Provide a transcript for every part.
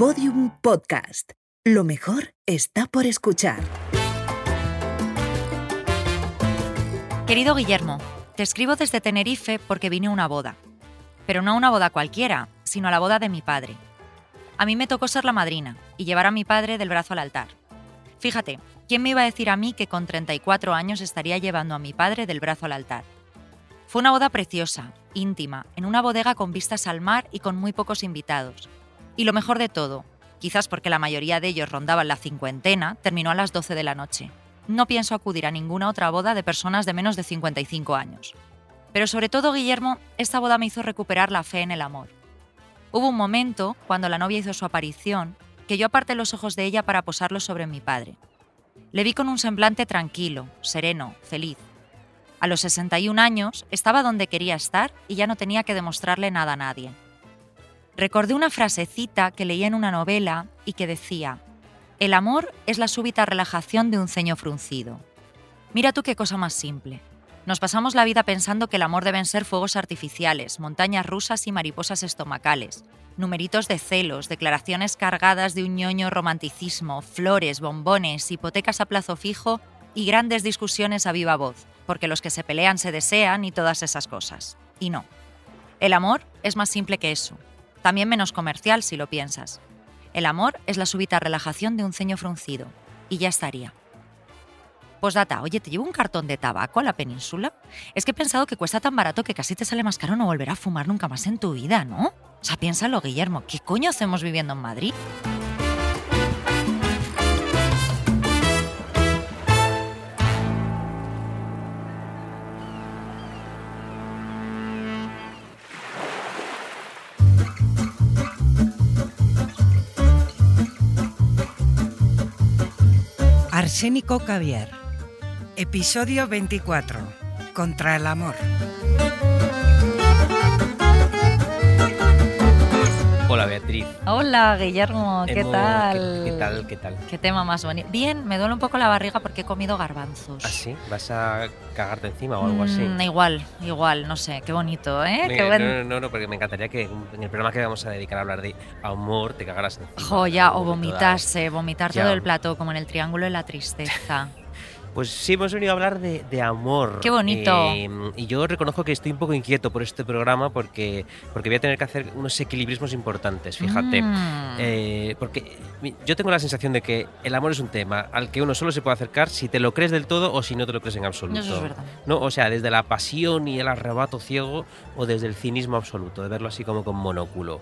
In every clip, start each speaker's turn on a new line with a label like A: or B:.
A: Podium Podcast. Lo mejor está por escuchar.
B: Querido Guillermo, te escribo desde Tenerife porque vine a una boda. Pero no a una boda cualquiera, sino a la boda de mi padre. A mí me tocó ser la madrina y llevar a mi padre del brazo al altar. Fíjate, ¿quién me iba a decir a mí que con 34 años estaría llevando a mi padre del brazo al altar? Fue una boda preciosa, íntima, en una bodega con vistas al mar y con muy pocos invitados. Y lo mejor de todo, quizás porque la mayoría de ellos rondaban la cincuentena, terminó a las 12 de la noche. No pienso acudir a ninguna otra boda de personas de menos de 55 años. Pero sobre todo, Guillermo, esta boda me hizo recuperar la fe en el amor. Hubo un momento, cuando la novia hizo su aparición, que yo aparté los ojos de ella para posarlos sobre mi padre. Le vi con un semblante tranquilo, sereno, feliz. A los 61 años estaba donde quería estar y ya no tenía que demostrarle nada a nadie. Recordé una frasecita que leí en una novela y que decía, el amor es la súbita relajación de un ceño fruncido. Mira tú qué cosa más simple. Nos pasamos la vida pensando que el amor deben ser fuegos artificiales, montañas rusas y mariposas estomacales, numeritos de celos, declaraciones cargadas de un ñoño romanticismo, flores, bombones, hipotecas a plazo fijo y grandes discusiones a viva voz, porque los que se pelean se desean y todas esas cosas. Y no. El amor es más simple que eso también menos comercial si lo piensas. El amor es la súbita relajación de un ceño fruncido. Y ya estaría. Postdata, oye, ¿te llevo un cartón de tabaco a la península? Es que he pensado que cuesta tan barato que casi te sale más caro no volver a fumar nunca más en tu vida, ¿no? O sea, piénsalo, Guillermo, ¿qué coño hacemos viviendo en Madrid?
C: Arsénico Caviar. Episodio 24. Contra el amor.
D: Hola
B: Guillermo, ¿qué
D: Hemos-
B: tal?
D: ¿Qué, qué tal? ¿Qué tal?
B: ¿Qué tema más bonito? Bien, me duele un poco la barriga porque he comido garbanzos.
D: ¿Ah, sí? ¿Vas a cagarte encima o algo así?
B: Mm, igual, igual, no sé, qué bonito, ¿eh?
D: Me-
B: Qué buen...
D: no, no, no, porque me encantaría que en el programa que vamos a dedicar a hablar de amor te cagaras encima.
B: Joya, o vomitarse, vomitar todo el plato, como en el triángulo de la tristeza.
D: Pues sí, hemos venido a hablar de, de amor.
B: Qué bonito.
D: Eh, y yo reconozco que estoy un poco inquieto por este programa porque, porque voy a tener que hacer unos equilibrismos importantes, fíjate.
B: Mm.
D: Eh, porque yo tengo la sensación de que el amor es un tema al que uno solo se puede acercar si te lo crees del todo o si no te lo crees en absoluto.
B: Eso es verdad.
D: ¿no? O sea, desde la pasión y el arrebato ciego o desde el cinismo absoluto, de verlo así como con monóculo.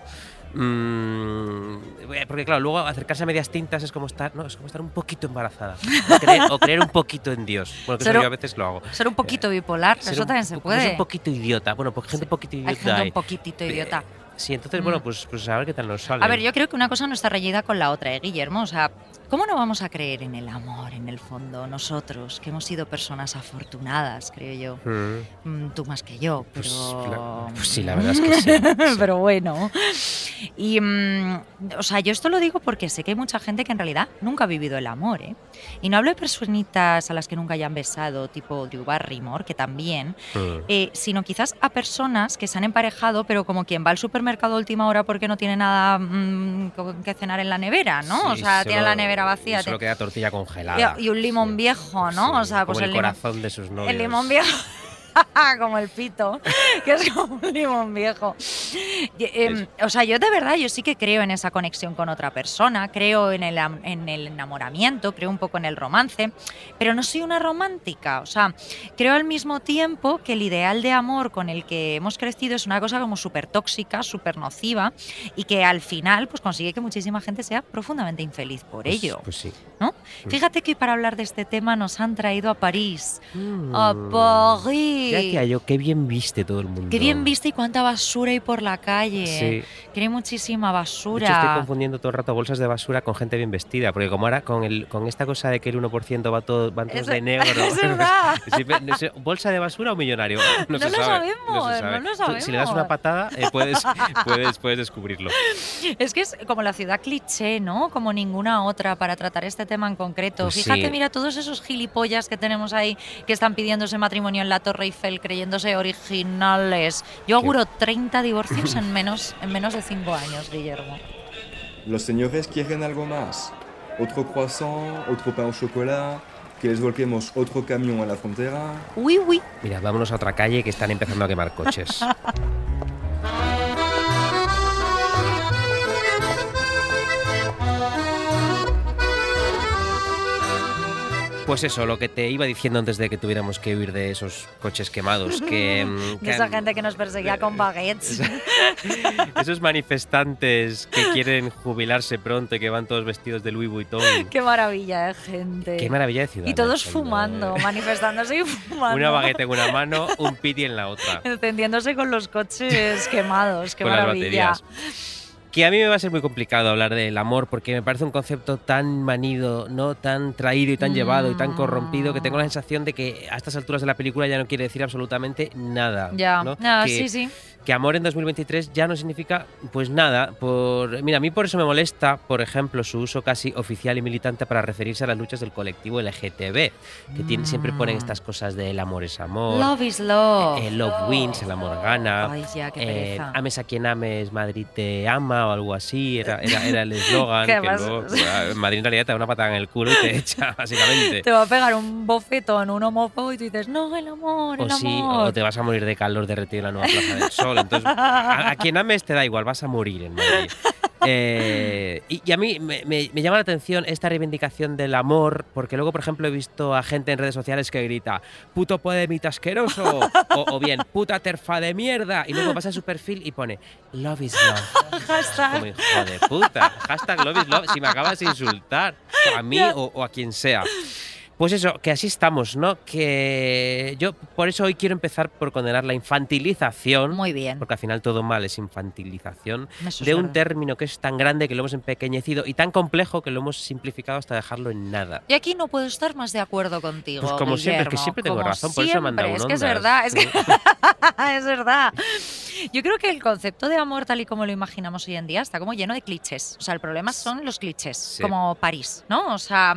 D: Mm, eh, porque claro, luego acercarse a medias tintas es como estar, no, es como estar un poquito embarazada. O creer, o creer un poquito en Dios. Bueno, que
B: Ser
D: eso yo a veces lo hago.
B: Ser un poquito bipolar,
D: Ser
B: eso
D: un
B: también se
D: poco- ser
B: puede.
D: un poquito idiota. Bueno, pues gente un poquito
B: Hay
D: idiota.
B: gente
D: hay.
B: un poquitito idiota.
D: Sí, entonces,
B: Mm.
D: bueno, pues, pues a ver qué tal nos sale.
B: A ver, yo creo que una cosa no está reñida con la otra, ¿eh, Guillermo? O sea, ¿cómo no vamos a creer en el amor, en el fondo, nosotros, que hemos sido personas afortunadas, creo yo?
D: Mm,
B: Mm, Tú más que yo, pero...
D: Pues, la- pues sí, la verdad es que sí, sí.
B: pero bueno. Y, mm, o sea, yo esto lo digo porque sé que hay mucha gente que en realidad nunca ha vivido el amor, ¿eh? Y no hablo de personitas a las que nunca hayan besado, tipo Drew Barrymore, que también,
D: Mm.
B: eh, sino quizás a personas que se han emparejado, pero como quien va al supermercado a última hora porque no tiene nada mm, con que cenar en la nevera, ¿no? o
D: Sí,
B: sea,
D: solo-
B: tiene la nevera vacía.
D: Solo queda tortilla congelada.
B: y, y un limón
D: Sí.
B: viejo, ¿no?
D: Sí,
B: o sea, pues
D: como el,
B: el limón,
D: corazón de sus novios.
B: el limón viejo. como el pito, que es como un limón viejo. Y, em, o sea, yo de verdad, yo sí que creo en esa conexión con otra persona, creo en el, en el enamoramiento, creo un poco en el romance, pero no soy una romántica. O sea, creo al mismo tiempo que el ideal de amor con el que hemos crecido es una cosa como súper tóxica, súper nociva y que al final pues consigue que muchísima gente sea profundamente infeliz por
D: Pues-
B: ello.
D: Pues sí.
B: ¿no? Fíjate que para hablar de este tema nos han traído a París.
D: Mm.
B: A París.
D: Ya yo, qué bien viste todo el mundo.
B: Qué bien viste y cuánta basura hay por la calle.
D: Sí.
B: Que hay muchísima
D: De hecho, estoy
B: basura.
D: confundiendo todo el rato bolsas de basura con gente bien vestida, porque como ahora con el con esta cosa de que el 1% va todo, van todos
B: Eso-
D: de negro.
B: es verdad.
D: ¿Bolsa de basura o millonario? No,
B: No
D: se
B: lo
D: sabe,
B: sabemos,
D: se sabe.
B: no lo
D: Tú, Si le das una patada, eh, puedes, puedes, puedes descubrirlo.
B: Es que es como la ciudad cliché, ¿no? Como ninguna otra para tratar este tema en concreto.
D: Pues
B: Fíjate,
D: sí.
B: mira, todos esos gilipollas que tenemos ahí que están pidiéndose matrimonio en la Torre Eiffel creyéndose originales. Yo auguro 30 divorcios en menos, en menos de 5 años, Guillermo.
E: Los señores quieren algo más. Otro croissant, otro pan au chocolat, que les volquemos otro camión a la frontera.
B: Uy, uy.
D: Mira, vámonos a otra calle que están empezando a quemar coches. Pues eso, lo que te iba diciendo antes de que tuviéramos que huir de esos coches quemados, que... mm,
B: De esa
D: han-
B: gente que nos perseguía con baguettes.
D: Esos manifestantes que quieren jubilarse pronto y que van todos vestidos de Louis Vuitton.
B: Qué maravilla de gente.
D: Qué maravilla de ciudad.
B: y todos fumando, manifestándose y fumando.
D: Una baguette en una mano, un piti en la otra.
B: Encendiéndose con los coches quemados. Qué
D: con las
B: maravilla.
D: baterías. Que a mí me va a ser muy complicado hablar del amor porque me parece un concepto tan manido, no tan traído y tan llevado y tan corrompido que tengo la sensación de que a estas alturas de la película ya no quiere decir absolutamente nada.
B: Ya,
D: ¿no? Que,
B: sí, sí.
D: que amor en 2023 ya no significa pues nada. Por, mira, a mí por eso me molesta, por ejemplo, su uso casi oficial y militante para referirse a las luchas del colectivo LGTB, que tiene- siempre ponen
B: Mm.
D: estas cosas de el amor es amor.
B: Love is love.
D: El love wins, el amor gana.
B: Ay, ya, qué
D: eh, ames a quien ames, Madrid te ama o algo así. Era, era, era el eslogan.
B: ¿Qué
D: que luego, pues, Madrid en realidad te da una patada en el culo y te echa, básicamente.
B: Te va a pegar un bofetón, un homófobo y tú dices, no, el amor, el
D: O sí,
B: amor.
D: o te vas a morir de calor derretido en la nueva Plaza del Sol. Entonces, a, a quien ames te da igual, vas a morir en Madrid. Eh, y, y a mí me, me- me llama la atención esta reivindicación del amor, porque luego, por ejemplo, he visto a gente en redes sociales que grita, puto podemito asqueroso, o, o bien, puta terfa de mierda, y luego pasa a su perfil y pone, love is love.
B: Hashtag.
D: Como hijo de puta. Hashtag love is love. Si me acabas de insultar, a mí o, o a quien sea. Pues eso, que así estamos, ¿no? Que yo por eso hoy quiero empezar por condenar la infantilización.
B: Muy bien.
D: Porque al final todo mal es infantilización
B: Eso es
D: de un
B: verdad.
D: término que es tan grande que lo hemos empequeñecido y tan complejo que lo hemos simplificado hasta dejarlo en nada.
B: Y aquí no puedo estar más de acuerdo contigo.
D: Pues como siempre, es que
B: Guillermo,
D: siempre tengo razón, por eso he mandado
B: siempre,
D: un
B: Es que es verdad, es que es verdad. Yo creo que el concepto de amor tal y como lo imaginamos hoy en día está como lleno de clichés. O sea, el problema son los clichés,
D: Sí.
B: como París, ¿no? O sea,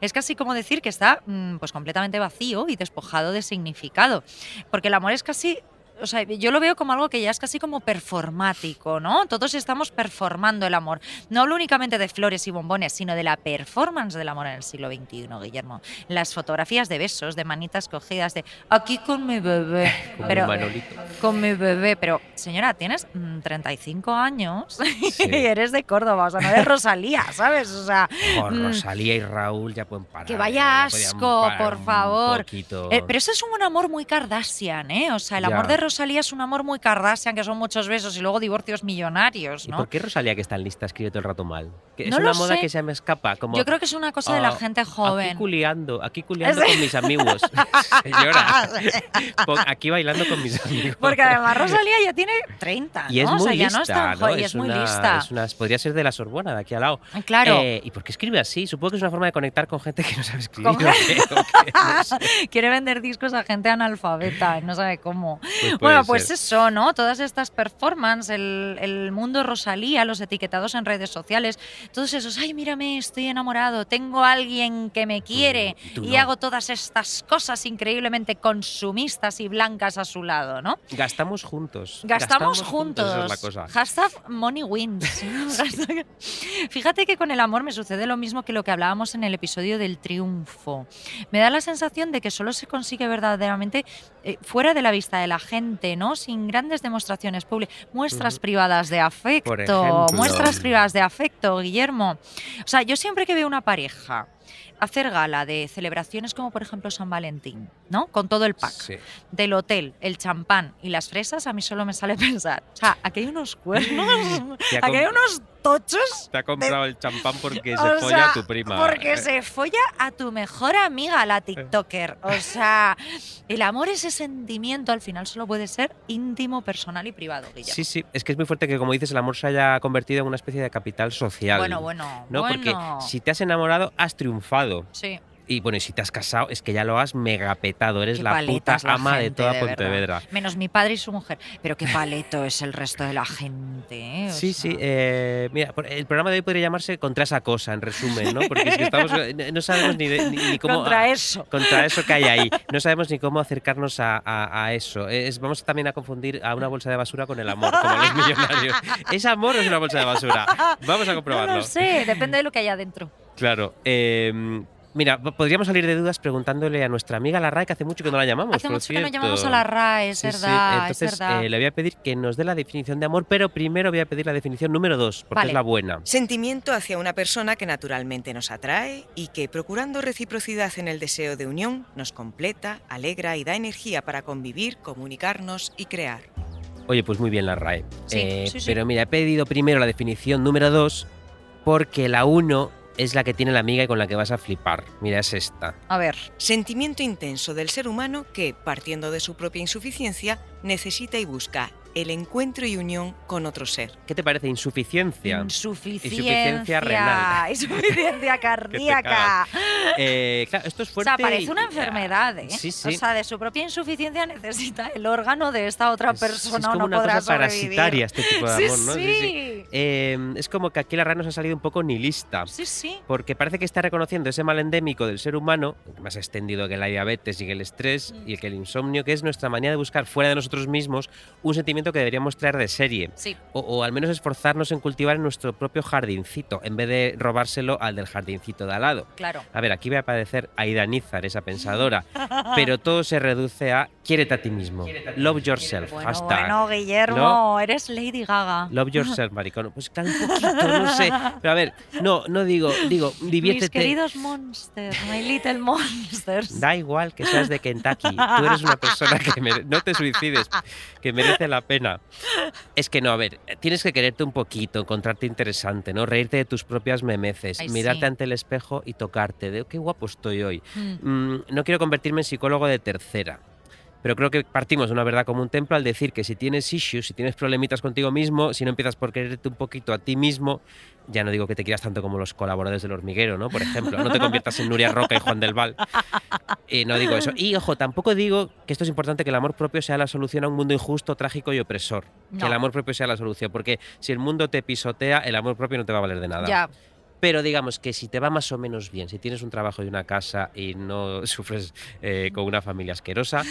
B: es casi como decir que está mm, pues completamente vacío y despojado de significado. Porque el amor es casi o sea, yo lo veo como algo que ya es casi como performático, ¿no? Todos estamos performando el amor. No hablo únicamente de flores y bombones, sino de la performance del amor en el siglo XXI, Guillermo. Las fotografías de besos, de manitas cogidas, de aquí con mi bebé. Pero,
D: un Manolito.
B: con mi bebé. Pero, señora, tienes mm, 35 años
D: Sí.
B: y eres de Córdoba, o sea, no eres Rosalía, ¿sabes? O sea,
D: Oh,
B: mm,
D: Rosalía y Raúl ya pueden parar.
B: Que vaya asco, por favor. Eh, pero eso es un amor muy Kardashian, ¿eh? O sea, el amor de Rosalía es un amor muy Kardashian, que son muchos besos y luego divorcios millonarios,
D: ¿Y
B: ¿no?
D: por qué Rosalía, que está en lista, escribe todo el rato mal? Que es una
B: lo
D: moda
B: sé.
D: que se me escapa. Como,
B: Yo creo que es una cosa de la
D: "Ah,
B: gente
D: Aquí
B: joven.
D: culiando, aquí culiando
B: Sí.
D: con mis amigos. Señora, aquí bailando con mis amigos.
B: Porque además Rosalía ya tiene 30,
D: Y es
B: ¿no?
D: muy
B: o sea, ya
D: lista,
B: no es tan joven, y es muy
D: una-
B: lista.
D: es una- podría ser de la Sorbona, de aquí al lado.
B: Claro.
D: Eh, ¿Y por qué escribe así? Supongo que es una forma de conectar con gente que no sabe escribir.
B: Con-
D: ¿o qué? ¿O qué? No sé.
B: Quiere vender discos a gente analfabeta, no sabe cómo.
D: Pues
B: bueno, pues
D: ser.
B: eso, ¿no? Todas estas performances, el, el mundo Rosalía, los etiquetados en redes sociales, todos esos, ay, mírame, estoy enamorado, tengo a alguien que me quiere
D: Mm,
B: y
D: no.
B: hago todas estas cosas increíblemente consumistas y blancas a su lado, ¿no?
D: Gastamos juntos.
B: Gastamos, juntos.
D: Esa es la cosa.
B: Hashtag money wins. Fíjate que con el amor me sucede lo mismo que lo que hablábamos en el episodio del triunfo. Me da la sensación de que solo se consigue verdaderamente eh, fuera de la vista de la gente, ¿no? Sin grandes demostraciones públicas. Muestras privadas de afecto. Muestras privadas de afecto, Guillermo. O sea, yo siempre que veo una pareja hacer gala de celebraciones como por ejemplo San Valentín, ¿no? Con todo el pack
D: Sí.
B: del hotel, el champán y las fresas, a mí solo me sale pensar. O sea, aquí hay unos cuernos, aquí hay unos tochos.
D: Te ha comprado el champán porque se
B: o
D: folla
B: sea,
D: a tu prima.
B: Porque
D: Eh,
B: se folla a tu mejor amiga, la TikToker. O sea, el amor, ese sentimiento, al final solo puede ser íntimo, personal y privado. Guillermo.
D: Sí, sí, es que es muy fuerte que, como dices, el amor se haya convertido en una especie de capital social.
B: Bueno, bueno.
D: ¿no?
B: bueno.
D: Porque si te has enamorado, has triunfado.
B: Sí.
D: Y bueno, y si te has casado, es que ya lo has megapetado. Eres
B: Qué
D: la puta
B: la
D: ama de toda
B: de.
D: Pontevedra.
B: Menos mi padre y su mujer. Pero qué paleto es el resto de la gente. ¿eh?
D: Sí, sí. eh, mira, el programa de hoy podría llamarse Contra esa cosa, en resumen, ¿no? Porque es que estamos, eh, no sabemos ni, de- ni- ni cómo...
B: Contra eso.
D: Contra eso que hay ahí. No sabemos ni cómo acercarnos a, a- a eso. Es, vamos también a confundir a una bolsa de basura con el amor, como los millonarios. ¿Es amor o es una bolsa de basura? Vamos a
B: No
D: comprobarlo.
B: lo sé, depende de lo que haya dentro.
D: Claro. eh, mira, po- podríamos salir de dudas preguntándole a nuestra amiga la RAE, que hace mucho que no la llamamos.
B: Hace
D: por
B: mucho que no llamamos a la RAE, es
D: Sí, sí.
B: verdad,
D: Entonces,
B: es verdad.
D: eh, le voy a pedir que nos dé la definición de amor, pero primero voy a pedir la definición número dos, porque
B: Vale.
D: es la buena.
F: Sentimiento hacia una persona que naturalmente nos atrae y que, procurando reciprocidad en el deseo de unión, nos completa, alegra y da energía para convivir, comunicarnos y crear.
D: Oye, pues muy bien la RAE.
B: Sí,
D: Eh,
B: sí, sí.
D: Pero mira, he pedido primero la definición número 2 porque la 1 es la que tiene la amiga y con la que vas a flipar. Mira, es esta.
B: A ver,
F: Sentimiento intenso del ser humano que, partiendo de su propia insuficiencia, necesita y busca el encuentro y unión con otro ser.
D: ¿Qué te parece? Insuficiencia.
B: insuficiencia,
D: Insuficiencia renal.
B: insuficiencia cardíaca.
D: Eh, claro, esto es
B: O
D: fuerte.
B: sea, parece
D: y-
B: una enfermedad, ¿eh?
D: Sí, sí.
B: O sea, de su propia insuficiencia necesita el órgano de esta otra
D: Es-
B: persona
D: es
B: o
D: como
B: no
D: una
B: podrá
D: cosa
B: sobrevivir.
D: parasitaria este tipo de
B: Sí,
D: amor, ¿no?
B: sí.
D: Eh, es como que aquí la RAE nos ha salido un poco nihilista.
B: Sí, sí.
D: Porque parece que está reconociendo ese mal endémico del ser humano, más extendido que la diabetes y que el estrés y que el insomnio, que es nuestra manía de buscar fuera de nosotros mismos un sentimiento que deberíamos traer de serie.
B: Sí.
D: O, o al menos esforzarnos en cultivar en nuestro propio jardincito, en vez de robárselo al del jardincito de al lado.
B: Claro.
D: A ver, aquí voy a padecer Aida Nízar, esa pensadora, pero todo se reduce a quiérete a ti mismo. Love yourself.
B: Bueno,
D: hashtag.
B: bueno, Guillermo,
D: ¿No?
B: eres Lady Gaga.
D: Love yourself, maricón. Pues claro, un poquito, no sé. Pero a ver, no, no digo, digo,
B: Mis
D: diviértete.
B: queridos monsters, my little monsters.
D: Da igual que seas de Kentucky. Tú eres una persona que mere- no te suicides, que merece la pena. Es que no, a ver, tienes que quererte un poquito, encontrarte interesante, ¿no? Reírte de tus propias memeces,
B: Ay,
D: mirarte
B: sí.
D: ante el espejo y tocarte. De qué guapo estoy hoy.
B: Mm.
D: Mm, no quiero convertirme en psicólogo de tercera. Pero creo que partimos de una verdad como un templo al decir que si tienes issues, si tienes problemitas contigo mismo, si no empiezas por quererte un poquito a ti mismo, ya no digo que te quieras tanto como los colaboradores del hormiguero, ¿no? Por ejemplo, no te conviertas en Nuria Roca y Juan del Val. Eh, no digo eso. Y ojo, tampoco digo que esto es importante que el amor propio sea la solución a un mundo injusto, trágico y opresor. Que el amor propio sea la solución, porque si el mundo te pisotea, el amor propio no te va a valer de nada.
B: Ya,
D: Pero digamos que si te va más o menos bien, si tienes un trabajo y una casa y no sufres eh, con una familia asquerosa,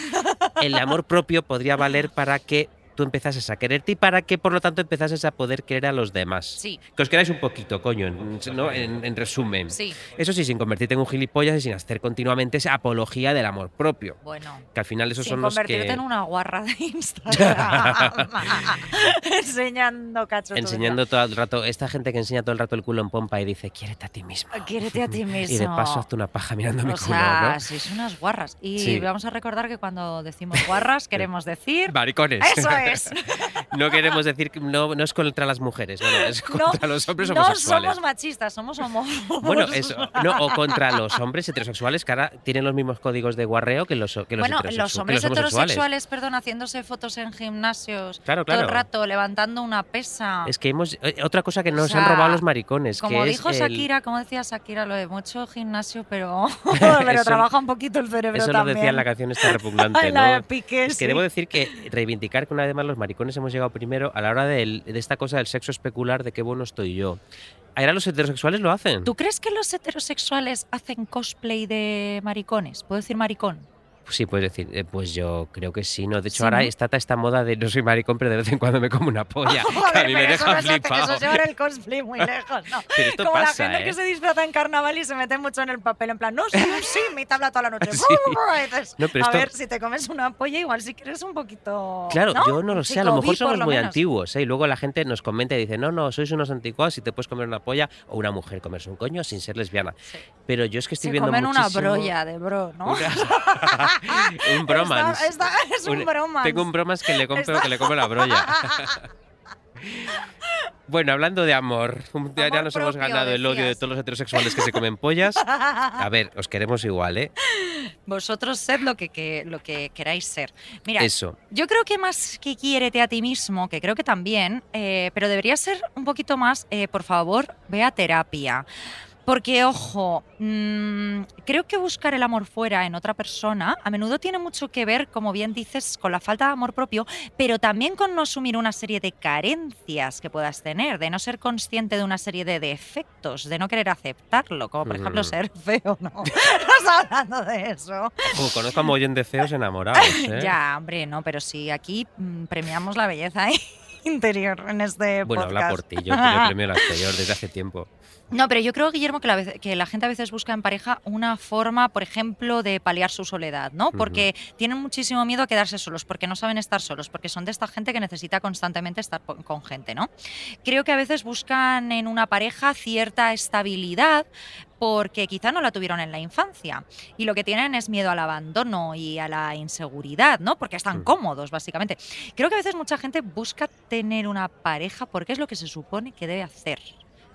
D: el amor propio podría valer para que tú empezases a quererte y para que por lo tanto empezases a poder querer a los demás.
B: sí,
D: Que os queráis un poquito, coño, en, ¿no? en, en resumen.
B: sí.
D: Eso sí, sin convertirte en un gilipollas y sin hacer continuamente esa apología del amor propio.
B: Bueno.
D: Que al final esos
B: Sin
D: son los
B: convertirte
D: que...
B: en una guarra de Instagram. Enseñando cachos.
D: Enseñando todo el rato, esta gente que enseña todo el rato el culo en pompa y dice, quiérete a ti mismo.
B: Quiérete a ti mismo.
D: Y de paso hazte una paja mirando mi
B: O
D: culo,
B: sea,
D: ¿no?
B: sois unas guarras. Y
D: Sí.
B: vamos a recordar que cuando decimos guarras queremos decir...
D: Maricones.
B: ¡Eso es!
D: No queremos decir que no, no es contra las mujeres, no, no, es
B: No,
D: contra los hombres
B: no
D: homosexuales.
B: somos machistas, somos homófobos.
D: Bueno, eso, no, o contra los hombres heterosexuales que ahora tienen los mismos códigos de guarreo que los, que los,
B: bueno, los hombres
D: los
B: heterosexuales, perdón, haciéndose fotos en gimnasios
D: Claro,
B: todo
D: claro.
B: el rato, levantando una pesa.
D: Es que hemos. eh, Otra cosa que nos
B: O sea,
D: han robado los maricones.
B: como
D: que
B: dijo
D: es el-
B: Shakira, como decía Shakira, lo de mucho gimnasio, pero, pero
D: Eso-
B: trabaja un poquito el cerebro
D: Eso lo
B: también.
D: decía en la canción esta repugnante,
B: la
D: ¿no? Es que debo decir que reivindicar que una los maricones hemos llegado primero a la hora del- de esta cosa del sexo especular de qué bueno estoy yo. Ahora los heterosexuales lo hacen.
B: ¿Tú crees que los heterosexuales hacen cosplay de maricones? ¿Puedo decir maricón?
D: Sí, puedes decir, eh, pues yo creo que sí, ¿no? De hecho,
B: Sí,
D: ahora está ta- esta moda de no soy maricón, pero de vez en cuando me como una polla. que a
B: Joder,
D: mí me
B: pero eso
D: deja
B: no
D: flipado.
B: Eso el cosplay muy lejos, ¿no?
D: Pero esto
B: Como
D: pasa,
B: la gente
D: ¿eh?
B: que se disfraza en carnaval y se mete mucho en el papel, en plan, no, sí, sí, mi tabla toda la noche.
D: Sí.
B: Y dices,
D: No, pero
B: a
D: esto-
B: ver, si te comes una polla, igual si quieres un poquito.
D: Claro,
B: ¿no?
D: yo no lo sé, a lo mejor somos
B: lo
D: muy
B: menos.
D: antiguos, ¿eh? Y luego la gente nos comenta y dice, no, no, sois unos anticuados y te puedes comer una polla o una mujer comerse un coño sin ser lesbiana.
B: Sí.
D: Pero yo es que estoy
B: Se
D: viendo
B: comen una
D: muchísimo-
B: brolla de bro, ¿no?
D: Un bromance.
B: Está- está- es un bromance.
D: Tengo un bromance que le compro que le come la brolla. Bueno, hablando de amor, ya,
B: Amor
D: nos hemos ganado el odio de todos los heterosexuales que se comen pollas. A ver, os queremos igual, ¿eh?
B: Vosotros sed lo que, que- lo que queráis ser. Mira,
D: Eso.
B: Yo creo que más que quiérete a ti mismo, que creo que también, eh, pero debería ser un poquito más, eh, por favor, ve a terapia. Porque, ojo, mm, creo que buscar el amor fuera en otra persona a menudo tiene mucho que ver, como bien dices, con la falta de amor propio, pero también con no asumir una serie de carencias que puedas tener, de no ser consciente de una serie de defectos, de no querer aceptarlo, como por ejemplo ser feo, ¿no? Estás hablando de eso.
D: Conozco a mogollón de feos enamorados, ¿eh?
B: Ya, hombre, no, pero sí, aquí mm, premiamos la belleza interior en este
D: Bueno,
B: podcast.
D: habla por ti, yo, yo premio la exterior desde hace tiempo.
B: No, pero yo creo, Guillermo, que la, vez- que la gente a veces busca en pareja una forma, por ejemplo, de paliar su soledad, ¿no? Porque tienen muchísimo miedo a quedarse solos, porque no saben estar solos, porque son de esta gente que necesita constantemente estar con gente, ¿no? Creo que a veces buscan en una pareja cierta estabilidad porque quizá no la tuvieron en la infancia y lo que tienen es miedo al abandono y a la inseguridad, ¿no? Porque están
D: Mm.
B: cómodos, básicamente. Creo que a veces mucha gente busca tener una pareja porque es lo que se supone que debe hacer.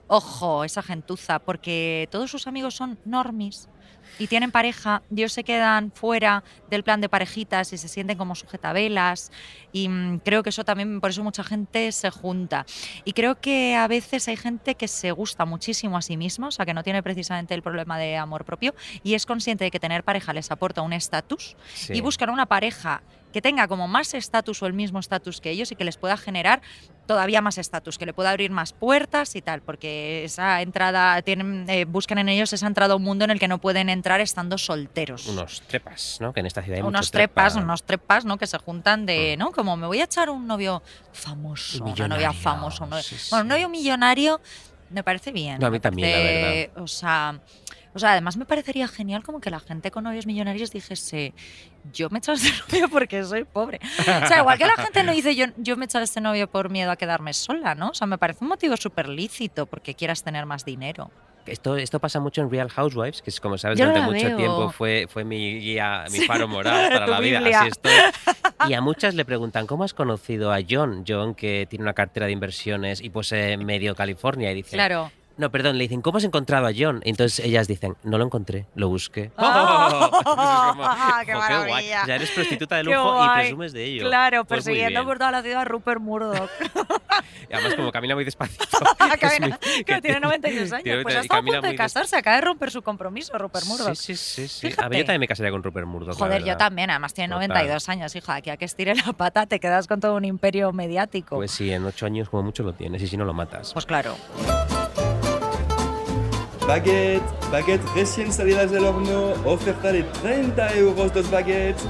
B: Ojo, esa gentuza, porque todos sus amigos son normis y tienen pareja, ellos se quedan fuera del plan de parejitas y se sienten como sujetabelas y mm, creo que eso también, por eso mucha gente se junta. Y creo que a veces hay gente que se gusta muchísimo a sí misma, o sea, que no tiene precisamente el problema de amor propio y es consciente de que tener pareja les aporta un estatus
D: Sí.
B: y buscan una pareja que tenga como más estatus o el mismo estatus que ellos y que les pueda generar todavía más estatus, que le pueda abrir más puertas y tal, porque esa entrada, tienen, eh, buscan en ellos esa entrada a un mundo en el que no pueden entrar estando solteros.
D: Unos trepas, ¿no? Que en esta ciudad hay
B: unos trepas,
D: trepa.
B: unos trepas, ¿no? Que se juntan de,
D: Mm.
B: ¿no? Como me voy a echar un novio famoso, una novia famosa, un novio-
D: sí,
B: bueno, un novio millonario me parece bien.
D: No, a mí también, la
B: parece- O sea, o sea, además me parecería genial como que la gente con novios millonarios dijese, yo me he echado este novio porque soy pobre. O sea, igual que la gente no dice, yo, yo me he echado este novio por miedo a quedarme sola, ¿no? O sea, me parece un motivo súper lícito porque quieras tener más dinero.
D: Esto, esto pasa mucho en Real Housewives, que es como sabes,
B: Yo
D: durante mucho
B: veo.
D: tiempo fue, fue mi guía, mi faro moral para la vida. Así estoy. Y a muchas le preguntan, ¿cómo has conocido a John? John, que tiene una cartera de inversiones y posee medio California. Y dice,
B: Claro.
D: No, perdón, le dicen, ¿cómo has encontrado a John? Y entonces ellas dicen, no lo encontré, lo busqué.
B: ¡Oh! ¡Qué maravilla!
D: Sea, eres prostituta de lujo y presumes de ello.
B: Claro,
D: Pues
B: persiguiendo por toda la ciudad a Rupert Murdoch.
D: Y además, como camina muy despacito.
B: que,
D: es muy-
B: que tiene 92 años.
D: tiene-
B: pues ha
D: y
B: estado a
D: camina
B: punto de casarse, acaba de romper su compromiso, Rupert Murdoch.
D: Sí, sí, sí. sí. A ver, yo también me casaría con Rupert Murdoch.
B: Joder, yo también, además tiene
D: Total.
B: 92 años, hija. Aquí a que estire la pata te quedas con todo un imperio mediático.
D: Pues sí, en ocho años como mucho lo tienes y si no lo matas.
B: Pues claro.
E: Baguette, baguette recién salidas del horno, oferta de 30 euros dos baguettes.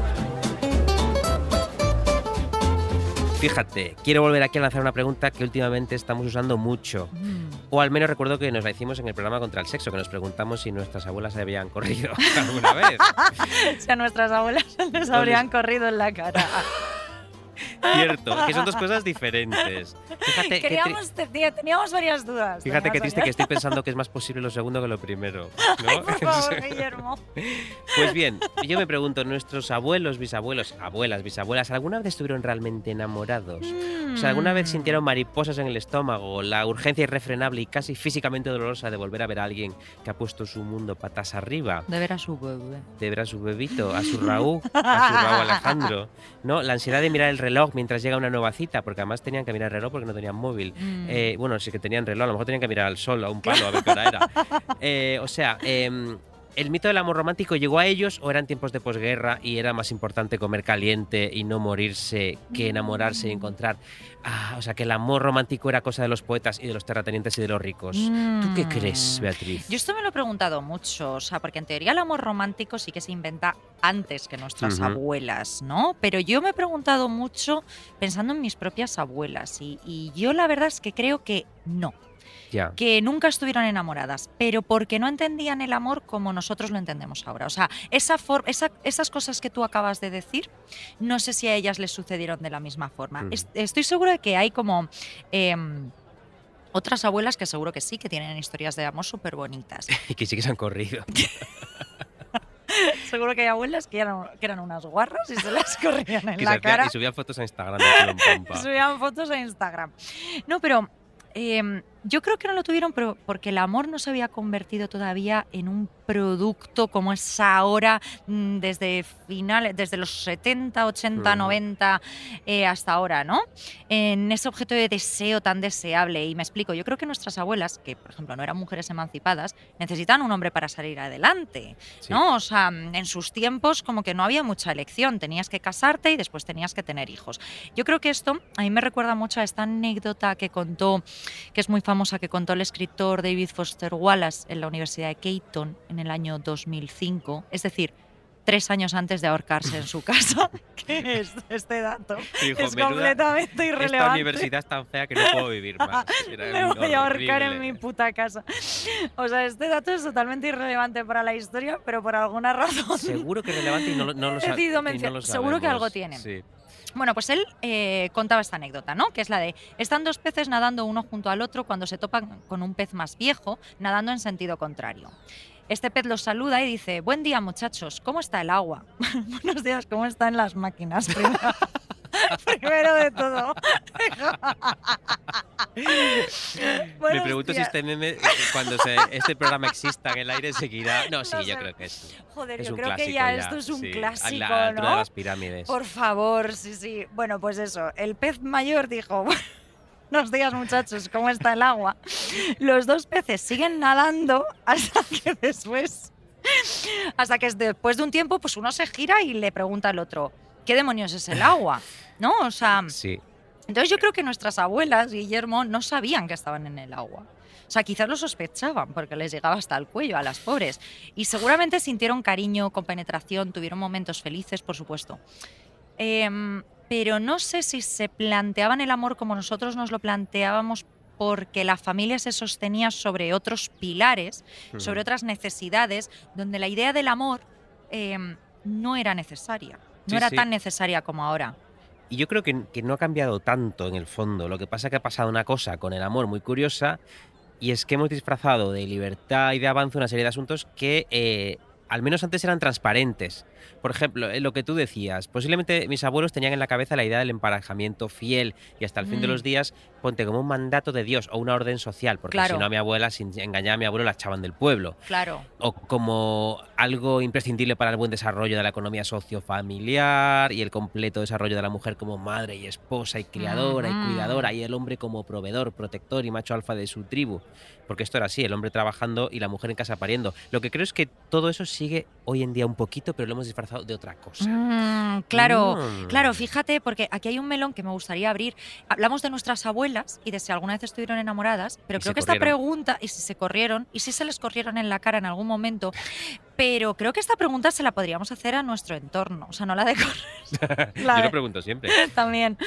D: Fíjate, quiero volver aquí a lanzar una pregunta que últimamente estamos usando mucho.
B: Mm.
D: O al menos recuerdo que nos la hicimos en el programa contra el sexo, que nos preguntamos si nuestras abuelas se habían corrido alguna vez.
B: Si a nuestras abuelas les habrían corrido en la cara.
D: Cierto, que son dos cosas diferentes. Fíjate, tri-
B: Queríamos, tenía- teníamos varias dudas.
D: Fíjate qué triste que estoy pensando que es más posible lo segundo que lo primero. ¿no?
B: Ay, por favor, Guillermo.
D: Pues bien, yo me pregunto, ¿nuestros abuelos, bisabuelos, abuelas, bisabuelas, alguna vez estuvieron realmente enamorados? O sea, ¿alguna vez
B: Mm.
D: sintieron mariposas en el estómago, la urgencia irrefrenable y casi físicamente dolorosa de volver a ver a alguien que ha puesto su mundo patas arriba?
B: De ver a su bebé.
D: De ver a su bebito, a su Raúl, a su Raúl Alejandro, ¿no? La ansiedad de mirar el reloj mientras llega una nueva cita, porque además tenían que mirar el reloj porque no tenían móvil.
B: Mm.
D: Eh, bueno, sí que tenían reloj, a lo mejor tenían que mirar al sol, a un palo, a ver qué hora era. Eh, o sea, em, ¿el mito del amor romántico llegó a ellos o eran tiempos de posguerra y era más importante comer caliente y no morirse que enamorarse y encontrar? Ah, o sea, que el amor romántico era cosa de los poetas y de los terratenientes y de los ricos. ¿Tú qué crees,
B: Mm.
D: Beatriz?
B: Yo esto me lo he preguntado mucho, o sea, porque en teoría el amor romántico sí que se inventa antes que nuestras abuelas, ¿no? Pero yo me he preguntado mucho pensando en mis propias abuelas y, y yo la verdad es que creo que no, Que nunca estuvieron enamoradas, pero porque no entendían el amor como nosotros lo entendemos ahora. O sea, esa esa- esas cosas que tú acabas de decir, no sé si a ellas les sucedieron de la misma forma. Es- estoy segura de que hay como... em, otras abuelas que seguro que sí, que tienen historias de amor súper bonitas.
D: Y que sí que se han corrido.
B: Seguro que hay abuelas que eran, que eran unas guarras y se las corrían en
D: Que
B: la cara.
D: y subían fotos a Instagram.
B: Subían fotos a Instagram. No, pero eh, yo creo que no lo tuvieron, pero porque el amor no se había convertido todavía en un producto como es ahora mm, desde finales, desde los 70, 80,
D: Mm.
B: 90 eh, hasta ahora, ¿no? En ese objeto de deseo tan deseable. Y me explico, yo creo que nuestras abuelas, que por ejemplo no eran mujeres emancipadas, necesitan un hombre para salir adelante,
D: Sí.
B: ¿no? O sea, en sus tiempos como que no había mucha elección, tenías que casarte y después tenías que tener hijos. Yo creo que esto a mí me recuerda mucho a esta anécdota que contó, que es muy famosa, que contó el escritor David Foster Wallace en la Universidad de Caton en el año 2005, es decir, tres años antes de ahorcarse en su casa. ¿Qué es este dato?
D: Dijo,
B: es
D: "Menuda-
B: completamente
D: Esta
B: irrelevante.
D: universidad es tan fea que no puedo vivir más. Era
B: Me voy a ahorcar en
D: horrible.
B: mi puta casa. O sea, este dato es totalmente irrelevante para la historia, pero por alguna razón.
D: Seguro que es relevante y no, lo- no lo
B: He
D: sa-
B: decidido
D: y no lo
B: seguro que
D: sabemos.
B: algo tiene.
D: Sí.
B: Bueno, pues él eh, contaba esta anécdota, ¿no? Que es la de, están dos peces nadando uno junto al otro cuando se topan con un pez más viejo, nadando en sentido contrario. Este pez los saluda y dice, buen día muchachos, ¿cómo está el agua? Buenos días, ¿cómo están las máquinas? Primero, de todo.
D: Me pregunto si este meme, cuando se- este programa exista en el aire, seguirá. No, sí,
B: No
D: yo
B: sé.
D: creo que sí.
B: Joder,
D: Es
B: yo
D: un
B: creo que ya, esto es un
D: sí,
B: clásico,
D: a la altura de
B: ¿no?
D: las pirámides.
B: Por favor, sí, sí. Bueno, pues eso, el pez mayor dijo, buenos días muchachos, ¿cómo está el agua? Los dos peces siguen nadando hasta que después, hasta que después de un tiempo, pues uno se gira y le pregunta al otro, ¿qué demonios es el agua? ¿No? O sea,
D: Sí.
B: entonces yo creo que nuestras abuelas, Guillermo, no sabían que estaban en el agua. O sea, quizás lo sospechaban porque les llegaba hasta el cuello a las pobres. Y seguramente sintieron cariño, compenetración, tuvieron momentos felices, por supuesto. Em, pero no sé si se planteaban el amor como nosotros nos lo planteábamos porque la familia se sostenía sobre otros pilares, sobre otras necesidades, donde la idea del amor em, no era necesaria. No
D: Sí,
B: era
D: sí.
B: tan necesaria como ahora.
D: Y yo creo que, que no ha cambiado tanto en el fondo. Lo que pasa es que ha pasado una cosa con el amor muy curiosa y es que hemos disfrazado de libertad y de avance una serie de asuntos que eh, al menos antes eran transparentes. Por ejemplo, eh, lo que tú decías, posiblemente mis abuelos tenían en la cabeza la idea del emparejamiento fiel y hasta el fin de
B: Mm.
D: los días ponte como un mandato de Dios o una orden social, porque
B: Claro.
D: si no a mi abuela, si engañaba a mi abuelo, la echaban del pueblo
B: Claro.
D: o como algo imprescindible para el buen desarrollo de la economía sociofamiliar y el completo desarrollo de la mujer como madre y esposa y criadora
B: Ujú.
D: y cuidadora y el hombre como proveedor, protector y macho alfa de su tribu. Porque esto era así, el hombre trabajando y la mujer en casa pariendo. Lo que creo es que todo eso sigue hoy en día un poquito, pero lo hemos disfrazado de otra cosa.
B: Mm, claro,
D: Mm.
B: claro, fíjate, porque aquí hay un melón que me gustaría abrir. Hablamos de nuestras abuelas y de si alguna vez estuvieron enamoradas, pero
D: Y
B: creo que esta pregunta, y si se corrieron, y si se les corrieron en la cara en algún momento, pero creo que esta pregunta se la podríamos hacer a nuestro entorno, o sea, no la de correr. la
D: Yo lo pregunto siempre.
B: también.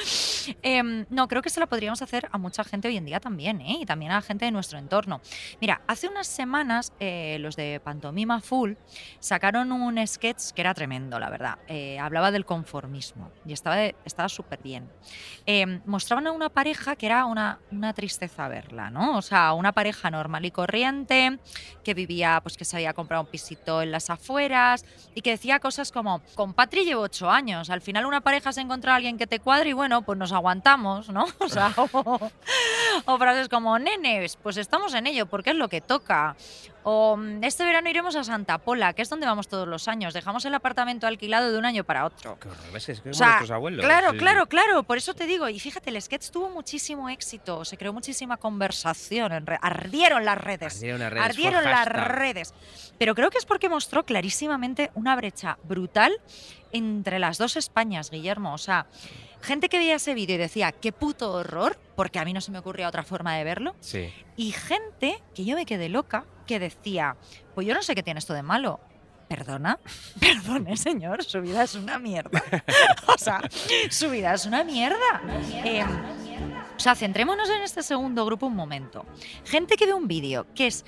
B: Em, no, creo que se la podríamos hacer a mucha gente hoy en día también, ¿eh? Y también a la gente de nuestro entorno. Mira, hace unas semanas eh, los de Pantomima Full sacaron un sketch que era tremendo, la verdad. Eh, hablaba del conformismo y estaba, de- estaba súper bien. Em, mostraban a una pareja que era una, una tristeza verla, ¿no? O sea, una pareja normal y corriente que vivía, pues que se había comprado un pisito en las afueras y que decía cosas como, con Patri llevo ocho años, al final una pareja se encuentra alguien que te cuadre y bueno, pues nos aguantamos, ¿no? O sea, o, o frases como, nenes, pues estamos en ello, porque es lo que toca. O "Mm, este verano iremos a Santa Pola, que es donde vamos todos los años, dejamos el apartamento alquilado de un año para otro.
D: Qué horror, ¿ves? Es que
B: O sea,
D: nuestros abuelos.
B: Claro,
D: sí.
B: claro, claro. Por eso te digo. Y fíjate, el sketch tuvo muchísimo éxito. Se creó muchísima conversación. ardieron las redes.
D: Ardieron las redes,
B: Ardieron las redes. Pero creo que es porque mostró clarísimamente una brecha brutal entre las dos Españas, Guillermo. O sea, gente que veía ese vídeo y decía, qué puto horror, porque a mí no se me ocurría otra forma de verlo.
D: Sí.
B: Y gente que yo me quedé loca, que decía, pues yo no sé qué tiene esto de malo. Perdona, perdone señor, su vida es una mierda. O sea, su vida es una mierda. Eh, o sea, centrémonos en este segundo grupo un momento. Gente que ve un vídeo que es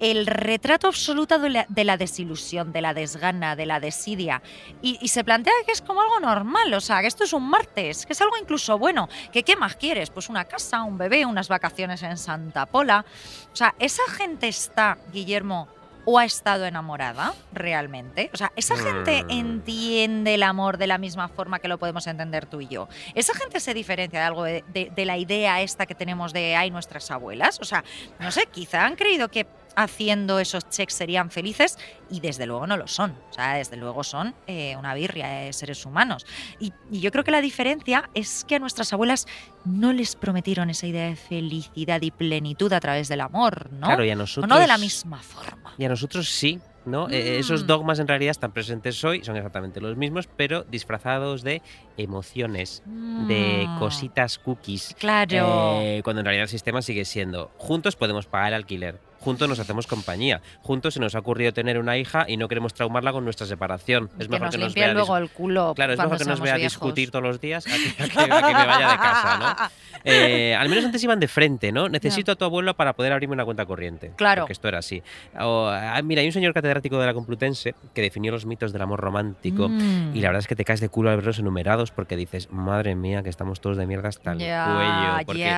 B: el retrato absoluto de la, de la desilusión, de la desgana, de la desidia, y, y se plantea que es como algo normal, o sea, que esto es un martes, que es algo incluso bueno, que qué más quieres, pues una casa, un bebé, unas vacaciones en Santa Pola. O sea, esa gente está, Guillermo, o ha estado enamorada realmente? O sea, ¿esa gente
D: Mm.
B: entiende el amor de la misma forma que lo podemos entender tú y yo? ¿Esa gente se diferencia de algo de, de- de la idea esta que tenemos de ay nuestras abuelas? O sea, no sé, quizá han creído que haciendo esos checks serían felices y desde luego no lo son. O sea, desde luego son eh, una birria de seres humanos. Y, y yo creo que la diferencia es que a nuestras abuelas no les prometieron esa idea de felicidad y plenitud a través del amor, ¿no?
D: Claro, y a
B: o
D: nosotros.
B: no de la misma forma.
D: Y a nosotros sí, ¿no? Eh, esos
B: Mm.
D: dogmas en realidad están presentes hoy, son exactamente los mismos, pero disfrazados de emociones, de
B: Mm,
D: cositas cookies.
B: Claro.
D: Eh, cuando en realidad el sistema sigue siendo, juntos podemos pagar el alquiler, juntos nos hacemos compañía, juntos se nos ha ocurrido tener una hija y no queremos traumarla con nuestra separación. Es
B: que
D: mejor
B: nos
D: que nos vea
B: luego el culo.
D: Claro, es mejor que nos vea
B: viejos.
D: discutir todos los días a que, a que- a que me vaya de casa, ¿no? Eh, al menos antes iban de frente, ¿no? Necesito a tu abuelo para poder abrirme una cuenta corriente.
B: Claro.
D: Porque esto era así. O, ah, mira, hay un señor catedrático de la Complutense que definió los mitos del amor romántico.
B: Mm.
D: Y la verdad es que te caes de culo al verlos enumerados porque dices, madre mía, que estamos todos de mierda hasta el cuello. Porque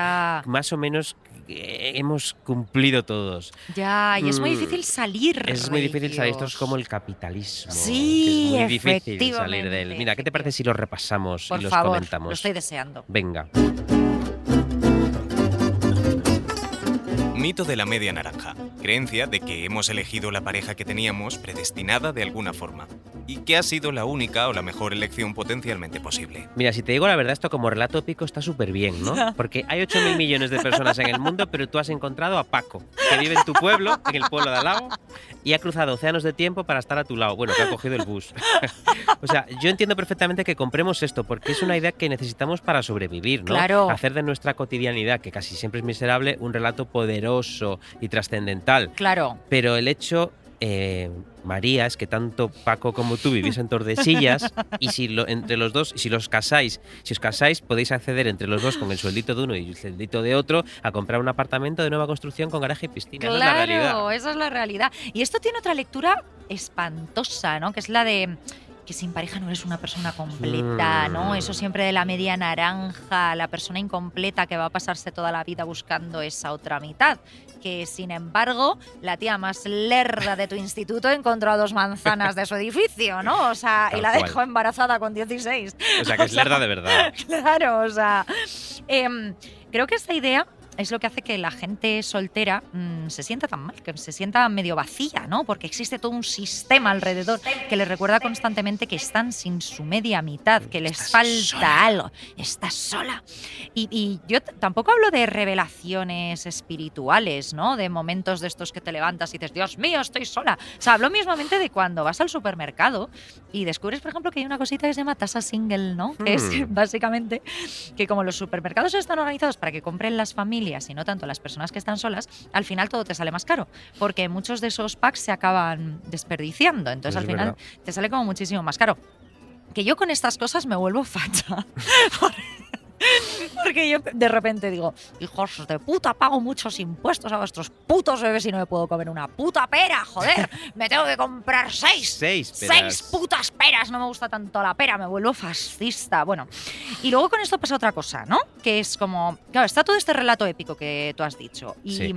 D: más o menos eh, hemos cumplido todos.
B: Ya. Y es muy
D: Mm,
B: difícil salir.
D: Es muy difícil salir. Esto es como el capitalismo.
B: Sí,
D: es muy difícil salir de él. Mira, ¿qué te parece si los repasamos
B: Por
D: y los
B: favor,
D: comentamos?
B: lo estoy deseando.
D: Venga.
G: Mito de la media naranja. Creencia de que hemos elegido la pareja que teníamos predestinada de alguna forma y que ha sido la única o la mejor elección potencialmente posible.
D: Mira, si te digo la verdad, esto como relato épico está súper bien, ¿no? Porque hay 8 mil millones de personas en el mundo, pero tú has encontrado a Paco, que vive en tu pueblo, en el pueblo de al lado, y ha cruzado océanos de tiempo para estar a tu lado. Bueno, que ha cogido el bus. o sea, yo entiendo perfectamente que compremos esto, porque es una idea que necesitamos para sobrevivir, ¿no?
B: Claro.
D: Hacer de nuestra cotidianidad, que casi siempre es miserable, un relato poderoso y trascendental.
B: Claro.
D: Pero el hecho, eh, María, es que tanto Paco como tú vivís en Tordesillas y si lo- entre los dos, si los casáis, si os casáis, podéis acceder entre los dos con el sueldito de uno y el sueldito de otro a comprar un apartamento de nueva construcción con garaje y piscina. Esa es la realidad.
B: Claro, esa es la realidad. Y esto tiene otra lectura espantosa, ¿no? Que es la de que sin pareja no eres una persona completa, ¿no?
D: Mm.
B: Eso siempre de la media naranja, la persona incompleta que va a pasarse toda la vida buscando esa otra mitad. Que sin embargo, la tía más lerda de tu instituto encontró a dos manzanas de su edificio, ¿no? O sea, y la
D: cual.
B: dejó embarazada con 16.
D: O sea, que es lerda de verdad.
B: Claro, o sea, em, creo que esta idea es lo que hace que la gente soltera mm, se sienta tan mal, que se sienta medio vacía, ¿no? Porque existe todo un sistema alrededor que les recuerda constantemente que están sin su media mitad, que les
D: Estás
B: falta
D: sola.
B: algo, estás sola. Y, y yo tampoco hablo de revelaciones espirituales, ¿no? De momentos de estos que te levantas y dices, Dios mío, estoy sola. O sea, hablo mismamente de cuando vas al supermercado y descubres, por ejemplo, que hay una cosita que se llama tasa single, ¿no? Que es
D: Hmm.
B: básicamente que como los supermercados están organizados para que compren las familias y no tanto las personas que están solas, al final todo te sale más caro, porque muchos de esos packs se acaban desperdiciando. Entonces al final
D: verdad.
B: te sale como muchísimo más caro. Que yo con estas cosas me vuelvo facha. Porque yo de repente digo, hijos de puta, pago muchos impuestos a vuestros putos bebés y no me puedo comer una puta pera, joder. Me tengo que comprar seis.
D: Seis peras.
B: Seis putas peras, no me gusta tanto la pera, me vuelvo fascista. Bueno, y luego con esto pasa otra cosa, ¿no? Que es como, claro, está todo este relato épico que tú has dicho. Y
D: Sí.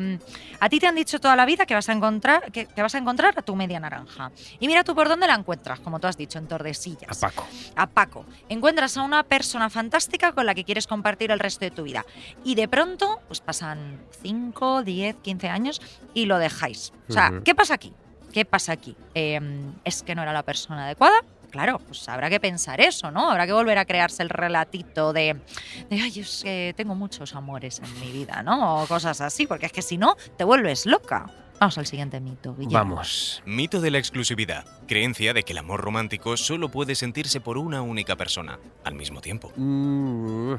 B: a ti te han dicho toda la vida que vas a encontrar, que, que vas a encontrar a tu media naranja. Y mira tú por dónde la encuentras, como tú has dicho, en Tordesillas
D: A Paco.
B: a Paco. Encuentras a una persona fantástica con la que quieres compartir el resto de tu vida. Y de pronto, pues pasan 5, 10, 15 años y lo dejáis. O sea. ¿qué pasa aquí? ¿Qué pasa aquí? Eh, ¿Es que no era la persona adecuada? Claro, pues habrá que pensar eso, ¿no? Habrá que volver a crearse el relatito de, de ay, es que tengo muchos amores en mi vida, ¿no? O cosas así, porque es que si no, te vuelves loca. Vamos al siguiente mito, Guillermo.
D: Vamos.
G: Mito de la exclusividad. Creencia de que el amor romántico solo puede sentirse por una única persona al mismo tiempo.
D: Mm,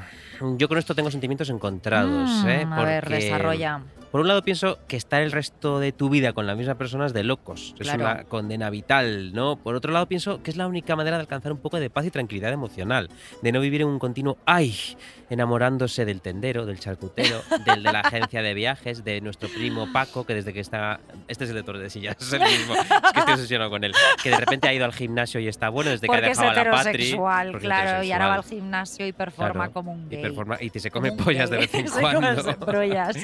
D: yo con esto tengo sentimientos encontrados,
B: Mm,
D: ¿eh?
B: A ver,
D: Porque,
B: desarrolla.
D: Por un lado pienso que estar el resto de tu vida con la misma persona es de locos, es
B: Claro.
D: una condena vital, ¿no? Por otro lado pienso que es la única manera de alcanzar un poco de paz y tranquilidad emocional, de no vivir en un continuo ay, enamorándose del tendero, del charcutero, del de la agencia de viajes, de nuestro primo Paco, que desde que está, este es el de Tordesillas, es el mismo, es que estoy obsesionado con él, que de repente ha ido al gimnasio y está bueno desde que ha
B: es
D: dejado a la patri.
B: heterosexual,
D: porque es
B: claro, y ahora va al gimnasio y performa
D: Claro,
B: como un
D: y,
B: gay.
D: performa- y te se come pollas de
B: gay.
D: vez en
B: Se come
D: cuando.
B: pollas.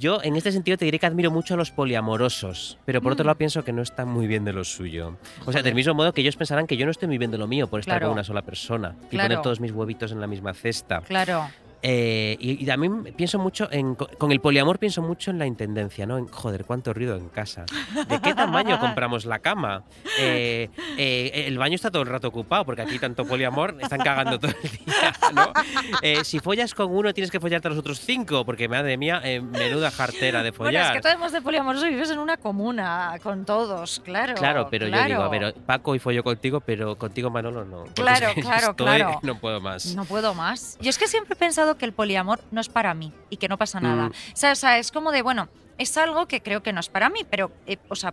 D: Yo en este sentido te diré que admiro mucho a los poliamorosos, pero por otro
B: Mm.
D: lado pienso que no están muy bien de lo suyo. O sea, del mismo modo que ellos pensarán que yo no estoy muy bien de lo mío por estar
B: Claro.
D: con una sola persona y
B: Claro.
D: poner todos mis huevitos en la misma cesta.
B: Claro.
D: Eh, y, y también pienso mucho en. Con el poliamor pienso mucho en la intendencia, ¿no? En, joder, cuánto ruido en casa. ¿De qué tamaño compramos la cama? Eh, eh, el baño está todo el rato ocupado, porque aquí tanto poliamor están cagando todo el día, ¿no? Eh, si follas con uno, tienes que follarte a los otros cinco, porque madre mía, eh, menuda jartera de follar.
B: Bueno, es que además de poliamoroso vives en una comuna con todos, claro.
D: Claro, pero yo digo, a
B: claro.
D: ver, Paco y follo contigo, pero contigo Manolo no.
B: Claro, claro,
D: estoy-
B: claro.
D: No puedo más.
B: No puedo más. Yo es que siempre he pensado que el poliamor no es para mí y que no pasa nada.
D: Mm.
B: O, sea, o sea, es como de, bueno, es algo que creo que no es para mí, pero, eh, o sea,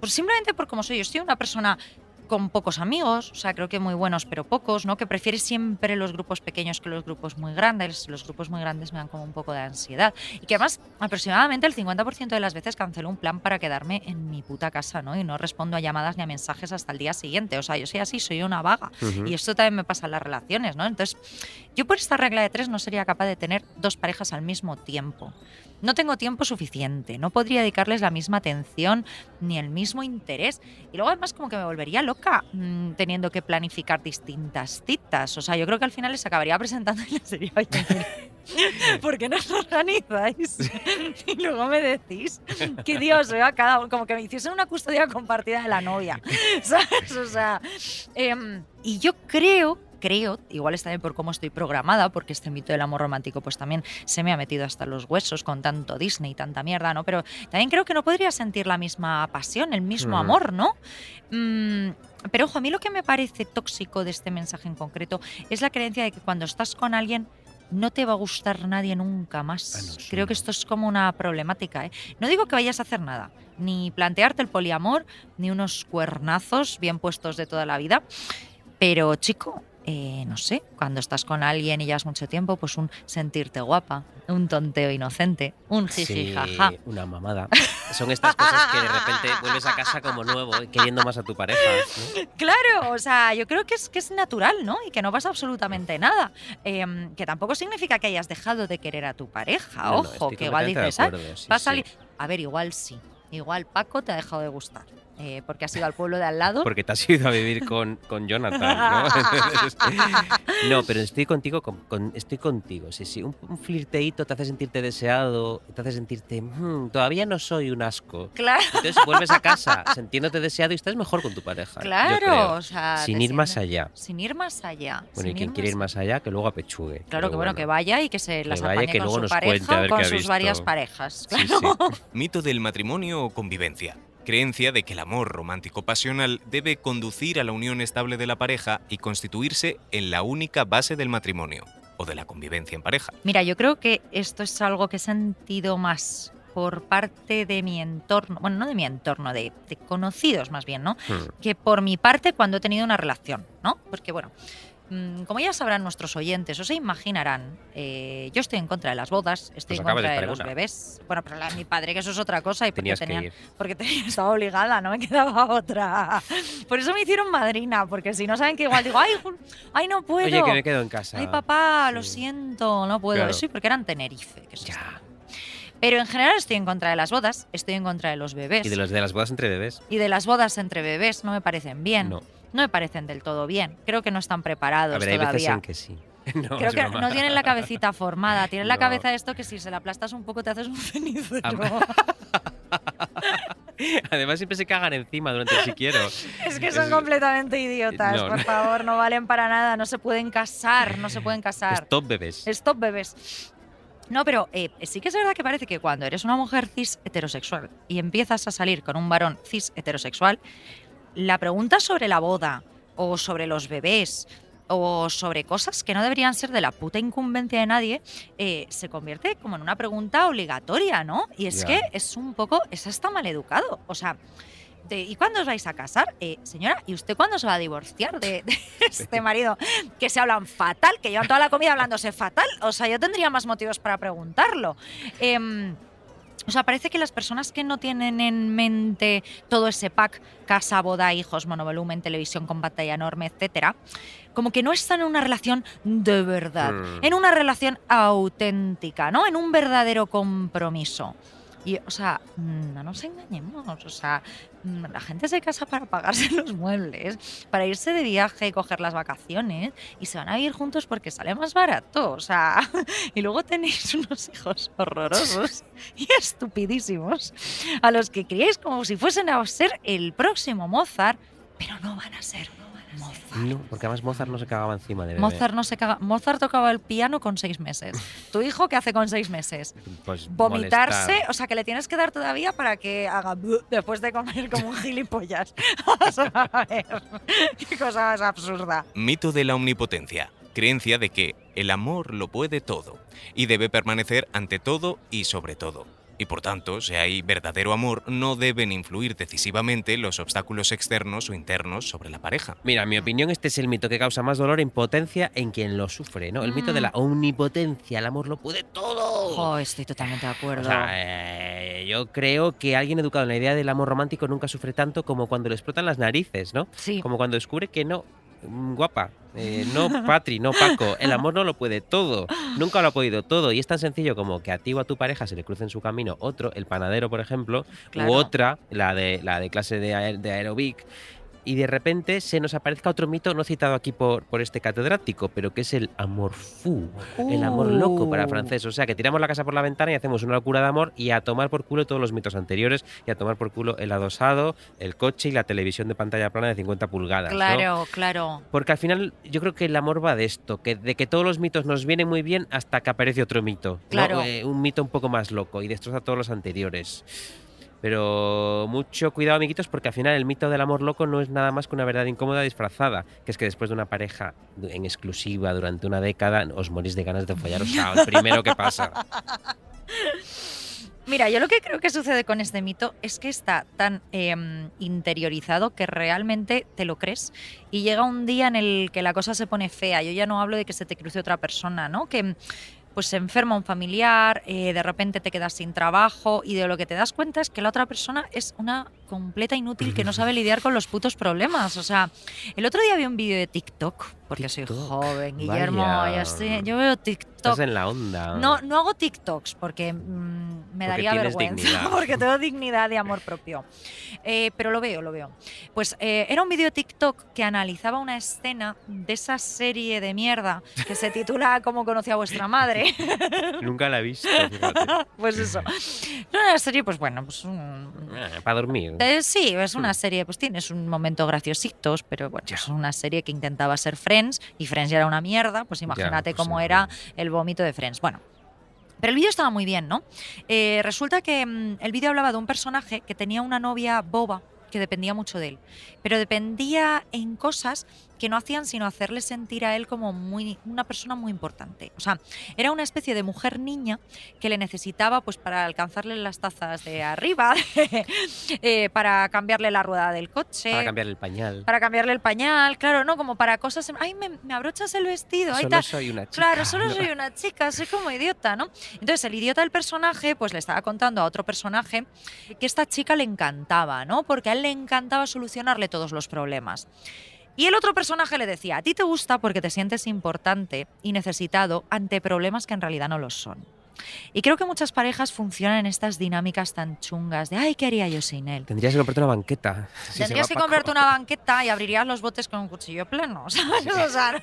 B: pues simplemente por cómo soy, yo soy una persona con pocos amigos, o sea, creo que muy buenos, pero pocos, ¿no? Que prefiere siempre los grupos pequeños que los grupos muy grandes. Los grupos muy grandes me dan como un poco de ansiedad. Y que además, aproximadamente el 50% de las veces cancelo un plan para quedarme en mi puta casa, ¿no? Y no respondo a llamadas ni a mensajes hasta el día siguiente. O sea, yo soy así, soy una vaga. Y esto también me pasa en las relaciones, ¿no? Entonces, yo por esta regla de tres no sería capaz de tener dos parejas al mismo tiempo. No tengo tiempo suficiente, no podría dedicarles la misma atención ni el mismo interés. Y luego además como que me volvería loca mm, teniendo que planificar distintas citas. O sea, yo creo que al final les acabaría presentando y les diría, ¿por qué no os organizáis? y luego me decís que Dios veo a cada uno, como que me hiciesen una custodia compartida de la novia. ¿Sabes? O sea, em, y yo creo creo, igual es también por cómo estoy programada, porque este mito del amor romántico pues también se me ha metido hasta los huesos con tanto Disney y tanta mierda, ¿no? Pero también creo que no podría sentir la misma pasión, el mismo
D: Mm.
B: amor, ¿no? Mm, pero ojo, a mí lo que me parece tóxico de este mensaje en concreto es la creencia de que cuando estás con alguien no te va a gustar nadie nunca más.
D: Ah, no, sí,
B: Creo que esto es como una problemática. ¿eh? No digo que vayas a hacer nada, ni plantearte el poliamor, ni unos cuernazos bien puestos de toda la vida, pero chico, eh, no sé, cuando estás con alguien y llevas mucho tiempo, pues un sentirte guapa, un tonteo inocente, un jiji
D: Sí,
B: jaja.
D: una mamada. Son estas cosas que de repente vuelves a casa como nuevo, queriendo más a tu pareja. ¿no?
B: Claro, o sea, yo creo que es, que es natural, ¿no? Y que no pasa absolutamente nada. Em, que tampoco significa que hayas dejado de querer a tu pareja.
D: No,
B: Ojo, que igual dices, "Ah,
D: acuerdo, sí,
B: va a
D: sí.
B: salir. A ver, igual sí. Igual Paco te ha dejado de gustar. Eh, porque has ido al pueblo de al lado.
D: Porque te has ido a vivir con, con Jonathan, ¿no? no, pero estoy contigo, con- con- estoy contigo. Sí, sí, un, un flirteíto te hace sentirte deseado, te hace sentirte, "Mm, todavía no soy un asco.
B: Claro,
D: Entonces vuelves a casa sintiéndote deseado y estás mejor con tu pareja. yo
B: claro.
D: creo.
B: O sea,
D: Sin ir más allá.
B: Sin ir más allá.
D: Bueno, y quien quiere ir más allá, que luego apechugue.
B: Claro, que bueno, que vaya y que se las
D: vaya,
B: apañe
D: que
B: con
D: luego
B: su
D: nos
B: pareja
D: cuente a ver
B: con
D: qué ha
B: sus
D: visto.
B: varias parejas.
D: Sí,
B: Claro.
D: sí.
G: Mito del matrimonio o convivencia. Creencia de que el amor romántico pasional debe conducir a la unión estable de la pareja y constituirse en la única base del matrimonio o de la convivencia en pareja.
B: Mira, yo creo que esto es algo que he sentido más por parte de mi entorno, bueno, no de mi entorno, de, de conocidos más bien, ¿no?
D: Hmm.
B: Que por mi parte cuando he tenido una relación, ¿no? Porque bueno, como ya sabrán nuestros oyentes o se imaginarán, eh, yo estoy en contra de las bodas, estoy
D: Pues
B: en
D: de
B: contra de los
D: una.
B: bebés. Bueno, pero la de mi padre, que eso es otra cosa, y porque tenían, porque tenía- estaba obligada, no me quedaba otra. Por eso me hicieron madrina, porque si no saben que igual digo, ay, ay no puedo.
D: Oye, que me quedo en casa.
B: Ay, papá, lo siento, no puedo.
D: Claro.
B: Eso y porque era en Tenerife. Que
D: Ya.
B: Pero en general estoy en contra de las bodas, estoy en contra de los bebés.
D: Y de los de las bodas entre bebés.
B: Y de las bodas entre bebés no me parecen bien.
D: No.
B: No me parecen del todo bien. Creo que no están preparados
D: A ver, hay veces
B: todavía.
D: en que sí. No,
B: Creo que
D: broma.
B: no tienen la cabecita formada. Tienen la cabeza esto que si se la aplastas un poco te haces un cenicero.
D: Además, siempre se cagan encima durante el si quiero.
B: es que son
D: Es-
B: completamente idiotas.
D: No,
B: por
D: no.
B: favor, no valen para nada. No se pueden casar. No se pueden casar.
D: Stop bebés.
B: Stop bebés. No, pero eh, sí que es verdad que parece que cuando eres una mujer cis heterosexual y empiezas a salir con un varón cis heterosexual, la pregunta sobre la boda o sobre los bebés o sobre cosas que no deberían ser de la puta incumbencia de nadie, eh, se convierte como en una pregunta obligatoria, ¿no? Y es que es un poco, es hasta maleducado. O sea, de, ¿y cuándo os vais a casar? Eh, señora, ¿y usted cuándo se va a divorciar de, de este marido? Que se hablan fatal, que llevan toda la comida hablándose fatal. O sea, yo tendría más motivos para preguntarlo. Em, O sea, parece que las personas que no tienen en mente todo ese pack, casa, boda, hijos, monovolumen, televisión con pantalla enorme, etcétera, como que no están en una relación de verdad,
D: Mm.
B: en una relación auténtica, ¿no? En un verdadero compromiso. Y, o sea, mm, no nos engañemos. O sea, mm, la gente se casa para pagarse los muebles, para irse de viaje y coger las vacaciones, y se van a vivir juntos porque sale más barato. O sea, y luego tenéis unos hijos horrorosos y estupidísimos, a los que criáis como si fuesen a ser el próximo Mozart, pero no van a ser Mozart.
D: No, porque además Mozart no se cagaba encima de bebé.
B: Mozart no se caga. Mozart tocaba el piano con seis meses. ¿Tu hijo qué hace con seis meses?
D: Pues
B: Vomitarse,
D: molestar.
B: o sea que le tienes que dar todavía para que haga después de comer como un gilipollas. A ver, qué cosa más absurda.
G: Mito de la omnipotencia. Creencia de que el amor lo puede todo y debe permanecer ante todo y sobre todo. Y por tanto, si hay verdadero amor, no deben influir decisivamente los obstáculos externos o internos sobre la pareja.
D: Mira, en mi opinión, este es el mito que causa más dolor e impotencia en quien lo sufre, ¿no? El mito de la
B: Mm.
D: omnipotencia, el amor lo puede todo.
B: Jo, estoy totalmente de acuerdo.
D: O sea, eh, yo creo que alguien educado en la idea del amor romántico nunca sufre tanto como cuando le explotan las narices, ¿no?
B: sí.
D: Como cuando descubre que no, guapa, eh, no Patri, no Paco, el amor no lo puede todo, nunca lo ha podido todo. Y es tan sencillo como que a ti o a tu pareja se le cruce en su camino otro, el panadero, por ejemplo,
B: Claro.
D: u otra, la de, la de clase de, aer- de aerobic. Y de repente se nos aparezca otro mito no citado aquí por, por este catedrático, pero que es el amor fou, el amor loco para
B: Uh.
D: francés. O sea, que tiramos la casa por la ventana y hacemos una locura de amor y a tomar por culo todos los mitos anteriores y a tomar por culo el adosado, el coche y la televisión de pantalla plana de 50 pulgadas. ¿no?
B: Claro, claro.
D: Porque al final yo creo que el amor va de esto, que de que todos los mitos nos vienen muy bien hasta que aparece otro mito. ¿no?
B: Claro.
D: Eh, un mito un poco más loco y destroza todos los anteriores. Pero mucho cuidado, amiguitos, porque al final el mito del amor loco no es nada más que una verdad incómoda disfrazada, que es que después de una pareja en exclusiva durante una década os morís de ganas de follaros al primero que pasa.
B: Mira, yo lo que creo que sucede con este mito es que está tan em, interiorizado que realmente te lo crees y llega un día en el que la cosa se pone fea. Yo ya no hablo de que se te cruce otra persona, ¿no? Que pues se enferma un familiar, eh, de repente te quedas sin trabajo y de lo que te das cuenta es que la otra persona es una completa inútil que no sabe lidiar con los putos problemas. O sea, el otro día vi un vídeo de TikTok, porque soy joven, Guillermo, ya sé, yo veo TikTok
D: Estás en la onda.
B: no, no hago TikToks porque mm, me
D: Porque
B: daría vergüenza,
D: dignidad.
B: porque tengo dignidad y amor propio. Eh, pero lo veo, lo veo. Pues eh, era un vídeo de TikTok que analizaba una escena de esa serie de mierda que se titula ¿Cómo conocí a vuestra madre?
D: Nunca la he visto, fíjate.
B: pues eso. Era una serie, pues bueno, pues un-
D: Eh, Para dormir.
B: Eh, sí, es una serie, pues tienes un momento graciositos, pero bueno, es una serie que intentaba ser Friends y Friends ya era una mierda, pues imagínate
D: pues
B: cómo
D: sí.
B: era el vómito de Friends. Bueno. Pero el vídeo estaba muy bien, ¿no? Eh, resulta que mm, el vídeo hablaba de un personaje que tenía una novia boba que dependía mucho de él, pero dependía en cosas que no hacían sino hacerle sentir a él como muy una persona muy importante. O sea, era una especie de mujer niña que le necesitaba pues para alcanzarle las tazas de arriba, eh, para cambiarle la rueda del coche,
D: Para cambiar el pañal.
B: para cambiarle el pañal, claro, no como para cosas, ay, me, me abrochas el vestido,
D: Solo soy una chica.
B: Claro, solo
D: ¿no?
B: soy una chica, soy como idiota, ¿no? Entonces el idiota del personaje pues le estaba contando a otro personaje que esta chica le encantaba, ¿no? Porque a él le encantaba solucionarle todos los problemas. Y el otro personaje le decía, a ti te gusta porque te sientes importante y necesitado ante problemas que en realidad no lo son. Y creo que muchas parejas funcionan en estas dinámicas tan chungas de, ay, ¿qué haría yo sin él?
D: Tendrías que comprarte una banqueta. si
B: Tendrías que comprarte una banqueta y abrirías los botes con un cuchillo pleno, ¿sabes? O sea,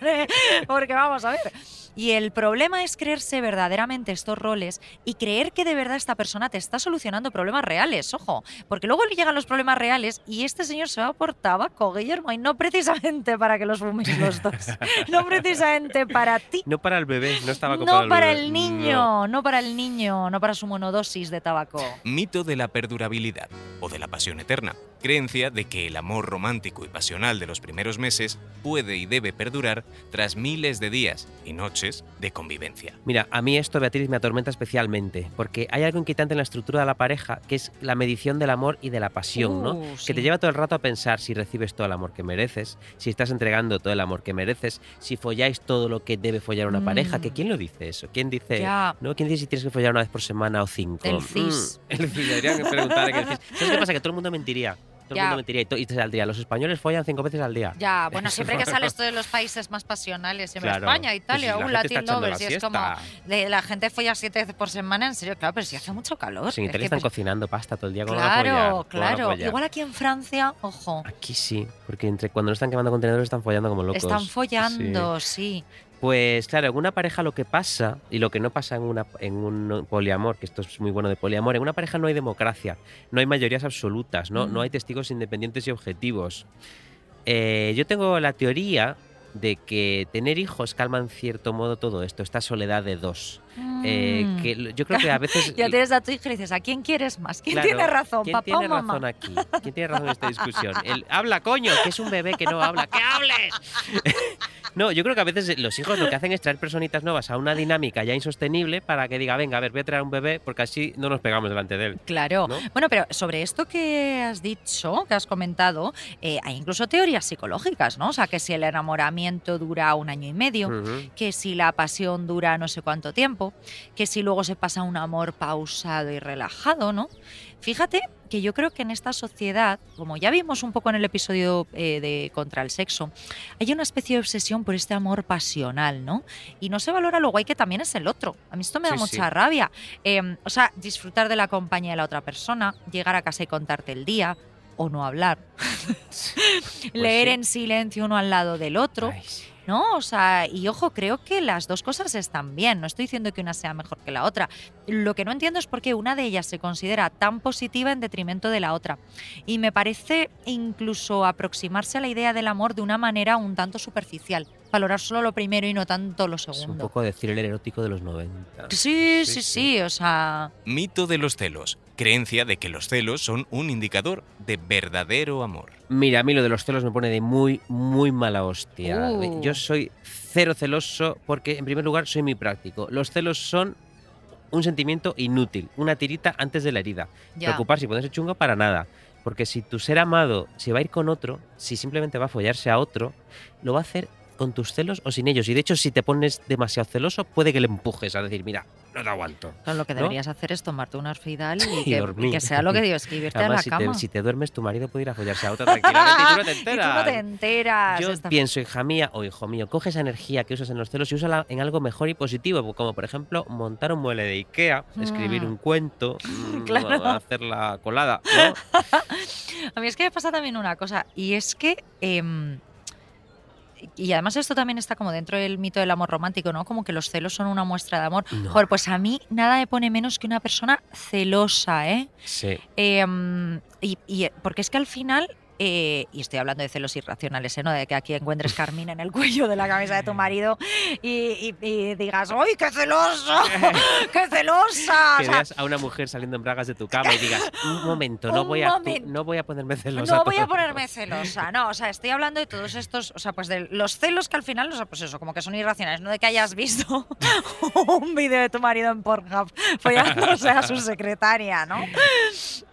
B: porque vamos a ver. Y el problema es creerse verdaderamente estos roles y creer que de verdad esta persona te está solucionando problemas reales, ojo, porque luego le llegan los problemas reales y este señor se va por tabaco, Guillermo, y no precisamente para que los fuméis los dos, no precisamente para ti.
D: No para el bebé, no estaba comprado
B: No para
D: bebé.
B: el niño, no para el niño, no para su monodosis de tabaco.
G: Mito de la perdurabilidad o de la pasión eterna. Creencia de que el amor romántico y pasional de los primeros meses puede y debe perdurar tras miles de días y noches de convivencia.
D: Mira, a mí esto, Beatriz, me atormenta especialmente, porque hay algo inquietante en la estructura de la pareja, que es la medición del amor y de la pasión, ¿no?
B: Uh,
D: Que te lleva todo el rato a pensar si recibes todo el amor que mereces, si estás entregando todo el amor que mereces, si folláis todo lo que debe follar una
B: Mm.
D: pareja, que ¿quién lo dice eso? ¿Quién dice,
B: Ya.
D: no? ¿Quién dice si tienes que follar una vez por semana o cinco?
B: El CIS.
D: Mm, el CIS, deberían preguntar en el CIS. ¿Sabes qué pasa? Que todo el mundo mentiría. Todo
B: Ya.
D: el mundo mentiría y, to- y te saldría. Los españoles follan cinco veces al día.
B: Ya, bueno, siempre que sales de los países más pasionales, siempre
D: Claro.
B: España,
D: Pues
B: Italia,
D: si la
B: un Latin lovers, y es como, de, la gente folla siete veces por semana, en serio, claro, pero si hace mucho calor.
D: Pues en
B: es
D: Italia
B: que,
D: están
B: pues,
D: cocinando pasta todo el día. ¿cómo van a follar?
B: Claro,
D: ¿Cómo van a
B: claro. Igual aquí en Francia, ojo,
D: Aquí sí, porque entre cuando no están quemando contenedores están follando como locos.
B: están
D: Sí.
B: follando, sí.
D: Pues claro, en una pareja lo que pasa, y lo que no pasa en, una, en un poliamor, que esto es muy bueno de poliamor, en una pareja no hay democracia, no hay mayorías absolutas, no, no hay testigos independientes y objetivos. Eh, yo tengo la teoría de que tener hijos calma en cierto modo todo esto, esta soledad de dos. Eh,
B: Mm.
D: que lo- yo creo que a veces...
B: Ya tienes a tu hijo y dices, ¿a quién quieres más? ¿Quién
D: Claro,
B: tiene razón,
D: ¿Quién
B: papá
D: tiene
B: o mamá?
D: razón aquí? ¿Quién tiene razón en esta discusión? El, habla, coño, que es un bebé que no habla. ¡Que hables! no, yo creo que a veces los hijos lo que hacen es traer personitas nuevas a una dinámica ya insostenible para que diga, venga, a ver, voy a traer un bebé porque así no nos pegamos delante de él.
B: Claro.
D: ¿no?
B: Bueno, pero sobre esto que has dicho, que has comentado, eh, hay incluso teorías psicológicas, ¿no? O sea, que si el enamoramiento dura un año y medio, que si la pasión dura no sé cuánto tiempo, que si luego se pasa a un amor pausado y relajado, ¿no? Fíjate que yo creo que en esta sociedad, como ya vimos un poco en el episodio eh, de Contra el Sexo, hay una especie de obsesión por este amor pasional, ¿no? Y no se valora lo guay que también es el otro. A mí esto me da
D: Sí,
B: mucha
D: sí.
B: rabia. Eh, o sea, disfrutar de la compañía de la otra persona, llegar a casa y contarte el día, o no hablar. Leer
D: sí.
B: en silencio uno al lado del otro.
D: Ay.
B: ¿no? O sea, y ojo, creo que las dos cosas están bien. No estoy diciendo que una sea mejor que la otra. Lo que no entiendo es por qué una de ellas se considera tan positiva en detrimento de la otra. Y me parece incluso aproximarse a la idea del amor de una manera un tanto superficial. Valorar solo lo primero y no tanto lo
D: Es un
B: segundo.
D: poco decir el erótico de los 90.
B: Sí, sí,
D: Sí,
B: sí,
D: sí.
B: o sea,
G: Mito de los celos. Creencia de que los celos son un indicador de verdadero amor.
D: Mira, a mí lo de los celos me pone de muy, muy mala hostia.
B: Uh.
D: Yo soy cero celoso porque, en primer lugar, soy muy práctico. Los celos son un sentimiento inútil, una tirita antes de la herida.
B: ya.
D: Preocuparse y ponerse chungo para nada. Porque si tu ser amado se va a ir con otro, si simplemente va a follarse a otro, lo va a hacer con tus celos o sin ellos. Y de hecho, si te pones demasiado celoso, puede que le empujes a decir, mira, no te aguanto.
B: Claro, lo que
D: ¿no?
B: deberías hacer es tomarte un orfidal y, que, y que sea lo que digo, escribirte a la
D: Además, si
B: cama.
D: te, si te duermes, tu marido puede ir a follarse a otra tranquilamente y tú no te
B: y tú
D: enteras.
B: no te enteras.
D: Yo pienso, hija mía o hijo mío, coge esa energía que usas en los celos y úsala en algo mejor y positivo, como por ejemplo montar un mueble de Ikea, escribir
B: Mm.
D: un cuento, mm,
B: Claro.
D: hacer la colada, ¿no?
B: A mí es que me pasa también una cosa, y es que. em, y además esto también está como dentro del mito del amor romántico, ¿no? Como que los celos son una muestra de amor.
D: No.
B: Joder, pues a mí nada me pone menos que una persona celosa, ¿eh?
D: Sí.
B: Em, y, y- porque es que al final, eh, y estoy hablando de celos irracionales, ¿eh? ¿no? De que aquí encuentres carmín en el cuello de la camisa de tu marido y, y- y digas, ¡ay, qué celoso! ¡Qué celosa!
D: Que veas a una mujer saliendo en bragas de tu cama y digas, un momento, no
B: Un
D: voy a, no voy a ponerme celosa.
B: No voy a
D: todo".
B: ponerme celosa, no, o sea, estoy hablando de todos estos, o sea, pues de los celos que al final, o sea, pues eso, como que son irracionales, no de que hayas visto un vídeo de tu marido en Pornhub follándose a su secretaria, ¿no?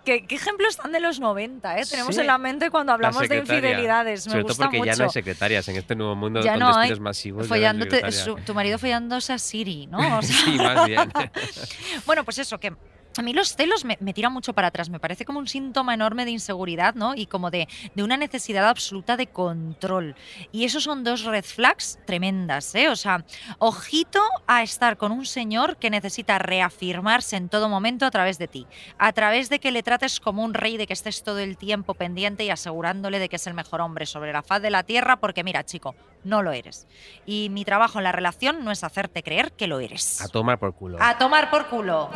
B: ¿Qué, qué ejemplos tan de los 90, eh? Tenemos
D: Sí.
B: en la mente cuando
D: La
B: hablamos de infidelidades, me
D: Sobre todo
B: gusta
D: porque
B: mucho.
D: ya no hay secretarias en este nuevo mundo
B: Ya
D: con
B: no hay.
D: masivos. no hay
B: su- tu marido follándose a Siri, ¿no? O sea,
D: sí, más bien.
B: Bueno, pues eso, que a mí los celos me, me tiran mucho para atrás, me parece como un síntoma enorme de inseguridad, ¿no? Y como de, de una necesidad absoluta de control. Y eso son dos red flags tremendas, ¿eh? O sea, ojito a estar con un señor que necesita reafirmarse en todo momento a través de ti, a través de que le trates como un rey, de que estés todo el tiempo pendiente y asegurándole de que es el mejor hombre sobre la faz de la tierra, porque mira, chico, no lo eres. Y mi trabajo en la relación no es hacerte creer que lo eres.
D: A tomar por culo.
B: A tomar por culo.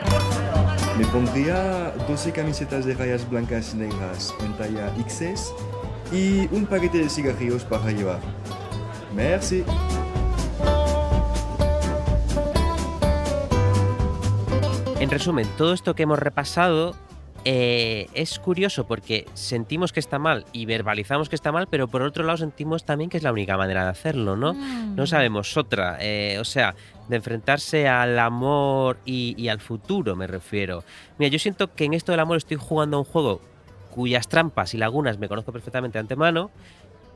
E: Me pondría 12 camisetas de rayas blancas y negras en talla XS y un paquete de cigarrillos para llevar. Merci.
D: En resumen, todo esto que hemos repasado eh, es curioso porque sentimos que está mal y verbalizamos que está mal, pero por otro lado sentimos también que es la única manera de hacerlo, ¿no? No
B: Mm.
D: sabemos otra. eh, o sea, de enfrentarse al amor y, y al futuro, me refiero. Mira, yo siento que en esto del amor estoy jugando a un juego cuyas trampas y lagunas me conozco perfectamente de antemano,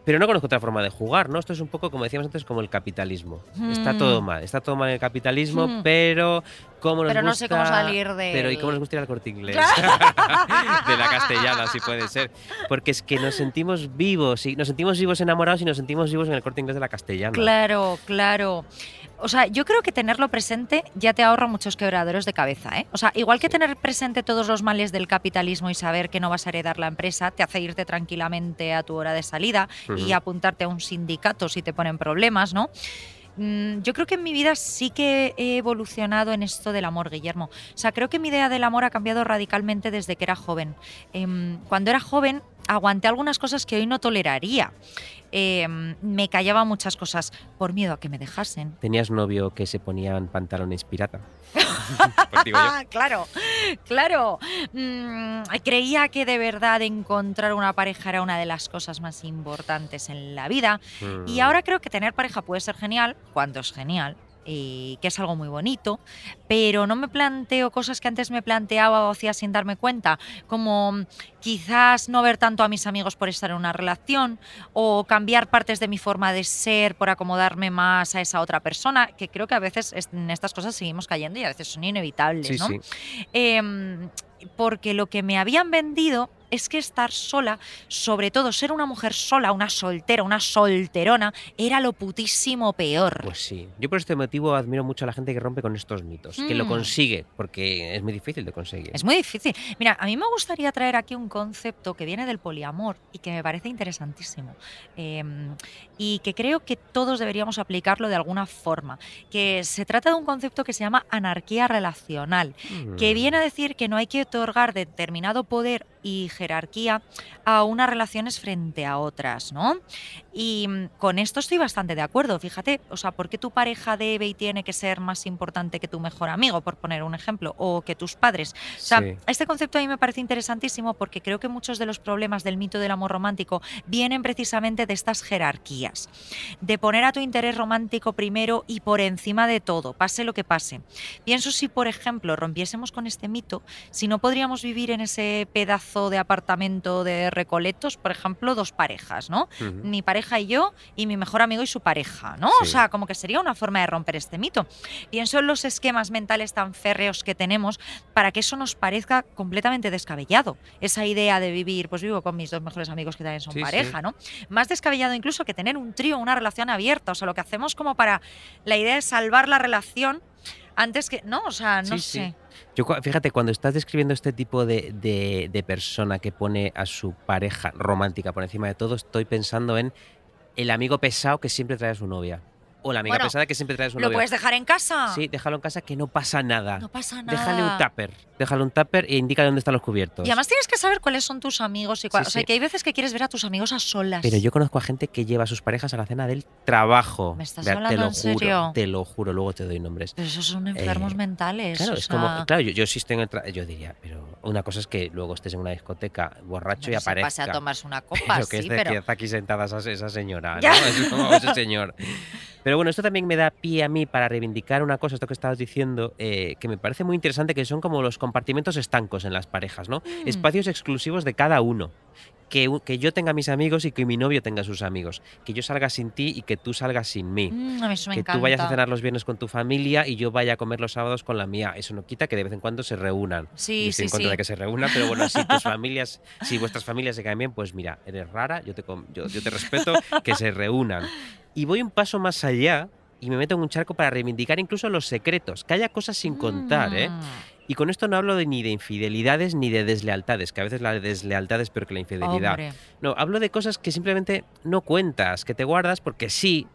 D: pero no conozco otra forma de jugar, ¿no? Esto es un poco, como decíamos antes, como el capitalismo. Está
B: Mm.
D: todo mal, está todo mal en el capitalismo,
B: Mm.
D: pero cómo nos
B: Pero no sé cómo salir de
D: Pero ¿y cómo nos gusta ir al corte inglés? de la castellana, si puede ser. Porque es que nos sentimos vivos, y nos sentimos vivos enamorados y nos sentimos vivos en el corte inglés de la castellana.
B: Claro, claro. O sea, yo creo que tenerlo presente ya te ahorra muchos quebraderos de cabeza, ¿eh? O sea, igual que tener presente todos los males del capitalismo y saber que no vas a heredar la empresa, te hace irte tranquilamente a tu hora de salida y apuntarte a un sindicato si te ponen problemas, ¿no? Mm, Yo creo que en mi vida sí que he evolucionado en esto del amor, Guillermo. O sea, creo que mi idea del amor ha cambiado radicalmente desde que era joven. Em, cuando era joven aguanté algunas cosas que hoy no toleraría. Em, me callaba muchas cosas por miedo a que me dejasen.
D: ¿Tenías novio que se ponían pantalones pirata? Pues.
B: Ah, claro, claro. Mm, creía que de verdad encontrar una pareja era una de las cosas más importantes en la vida. Y
D: Mm.
B: ahora creo que tener pareja puede ser genial, cuando es genial, y que es algo muy bonito, pero no me planteo cosas que antes me planteaba o hacía sin darme cuenta, como quizás no ver tanto a mis amigos por estar en una relación o cambiar partes de mi forma de ser por acomodarme más a esa otra persona, que creo que a veces es- en estas cosas seguimos cayendo y a veces son inevitables,
D: Sí,
B: ¿no?
D: sí.
B: Em, porque lo que me habían vendido es que estar sola, sobre todo ser una mujer sola, una soltera, una solterona, era lo putísimo peor.
D: Pues sí. Yo por este motivo admiro mucho a la gente que rompe con estos mitos, que lo
B: Mm.
D: consigue, porque es muy difícil de conseguir.
B: Es muy difícil. Mira, a mí me gustaría traer aquí un concepto que viene del poliamor y que me parece interesantísimo. Em, y que creo que todos deberíamos aplicarlo de alguna forma. Que se trata de un concepto que se llama anarquía relacional. que
D: Mm.
B: viene a decir que no hay que otorgar determinado poder y jerarquía a unas relaciones frente a otras, ¿no? Y mm, con esto estoy bastante de acuerdo, fíjate, o sea, ¿por qué tu pareja debe y tiene que ser más importante que tu mejor amigo, por poner un ejemplo, o que tus padres? O sea,
D: Sí.
B: este concepto a mí me parece interesantísimo porque creo que muchos de los problemas del mito del amor romántico vienen precisamente de estas jerarquías, de poner a tu interés romántico primero y por encima de todo, pase lo que pase. Pienso si, por ejemplo, rompiésemos con este mito, si no podríamos vivir en ese pedazo de apartamento de Recoletos, por ejemplo, dos parejas, ¿no? Mi pareja y yo y mi mejor amigo y su pareja, ¿no? O sea, como que sería una forma de romper este mito. Pienso en los esquemas mentales tan férreos que tenemos para que eso nos parezca completamente descabellado. Esa idea de vivir, pues vivo con mis dos mejores amigos que también son
D: Sí, sí.
B: pareja, ¿no? Más descabellado incluso que tener un trío, una relación abierta. O sea, lo que hacemos como para la idea de salvar la relación antes que. No, o sea, no
D: Sí, sí.
B: sé.
D: Yo, fíjate, cuando estás describiendo este tipo de, de- de persona que pone a su pareja romántica por encima de todo, estoy pensando en el amigo pesado que siempre trae a su novia. O la amiga
B: Bueno,
D: pesada que siempre trae a su
B: ¿Lo puedes dejar en casa?
D: Sí, déjalo en casa que no pasa nada.
B: No pasa nada.
D: Déjale un tupper. Déjale un tupper e indica dónde están los cubiertos.
B: Y además tienes que saber cuáles son tus amigos y cuál-
D: Sí,
B: o sea,
D: sí.
B: que hay veces que quieres ver a tus amigos a solas.
D: Pero yo conozco a gente que lleva a sus parejas a la cena del trabajo.
B: ¿Me estás
D: Vea,
B: hablando
D: te lo
B: en
D: juro,
B: serio?
D: Te lo juro, luego te doy nombres.
B: Pero esos son enfermos
D: Eh,
B: mentales.
D: Claro,
B: o
D: es
B: sea,
D: como, claro, yo, yo sí estoy en el tra- yo diría, pero una cosa es que luego estés en una discoteca borracho y
B: se
D: aparezca.
B: pase a tomarse una copa,
D: pero que
B: sí,
D: esté
B: pero...
D: aquí sentada esa, esa señora, ¿no? Es como ese señor. Pero bueno, esto también me da pie a mí para reivindicar una cosa, esto que estabas diciendo, eh, que me parece muy interesante, que son como los compartimentos estancos en las parejas, ¿no?
B: Mm.
D: Espacios exclusivos de cada uno. Que, yo tenga mis amigos y que mi novio tenga sus amigos. Que yo salga sin ti y que tú salgas sin mí.
B: Mm, a mí eso me
D: que
B: encanta.
D: tú vayas a cenar los viernes con tu familia y yo vaya a comer los sábados con la mía. Eso no quita que de vez en cuando se reúnan.
B: Sí,
D: estoy
B: sí,
D: en contra
B: sí.
D: de que se reúnan, pero bueno, si tus familias, si vuestras familias se caen bien, pues mira, eres rara, yo te, yo, yo te respeto, que se reúnan. Y voy un paso más allá y me meto en un charco para reivindicar incluso los secretos, que haya cosas sin contar, ¿eh? Y con esto no hablo de, ni de infidelidades ni de deslealtades, que a veces la deslealtad es peor que la infidelidad.
B: Hombre.
D: No, hablo de cosas que simplemente no cuentas, que te guardas porque sí.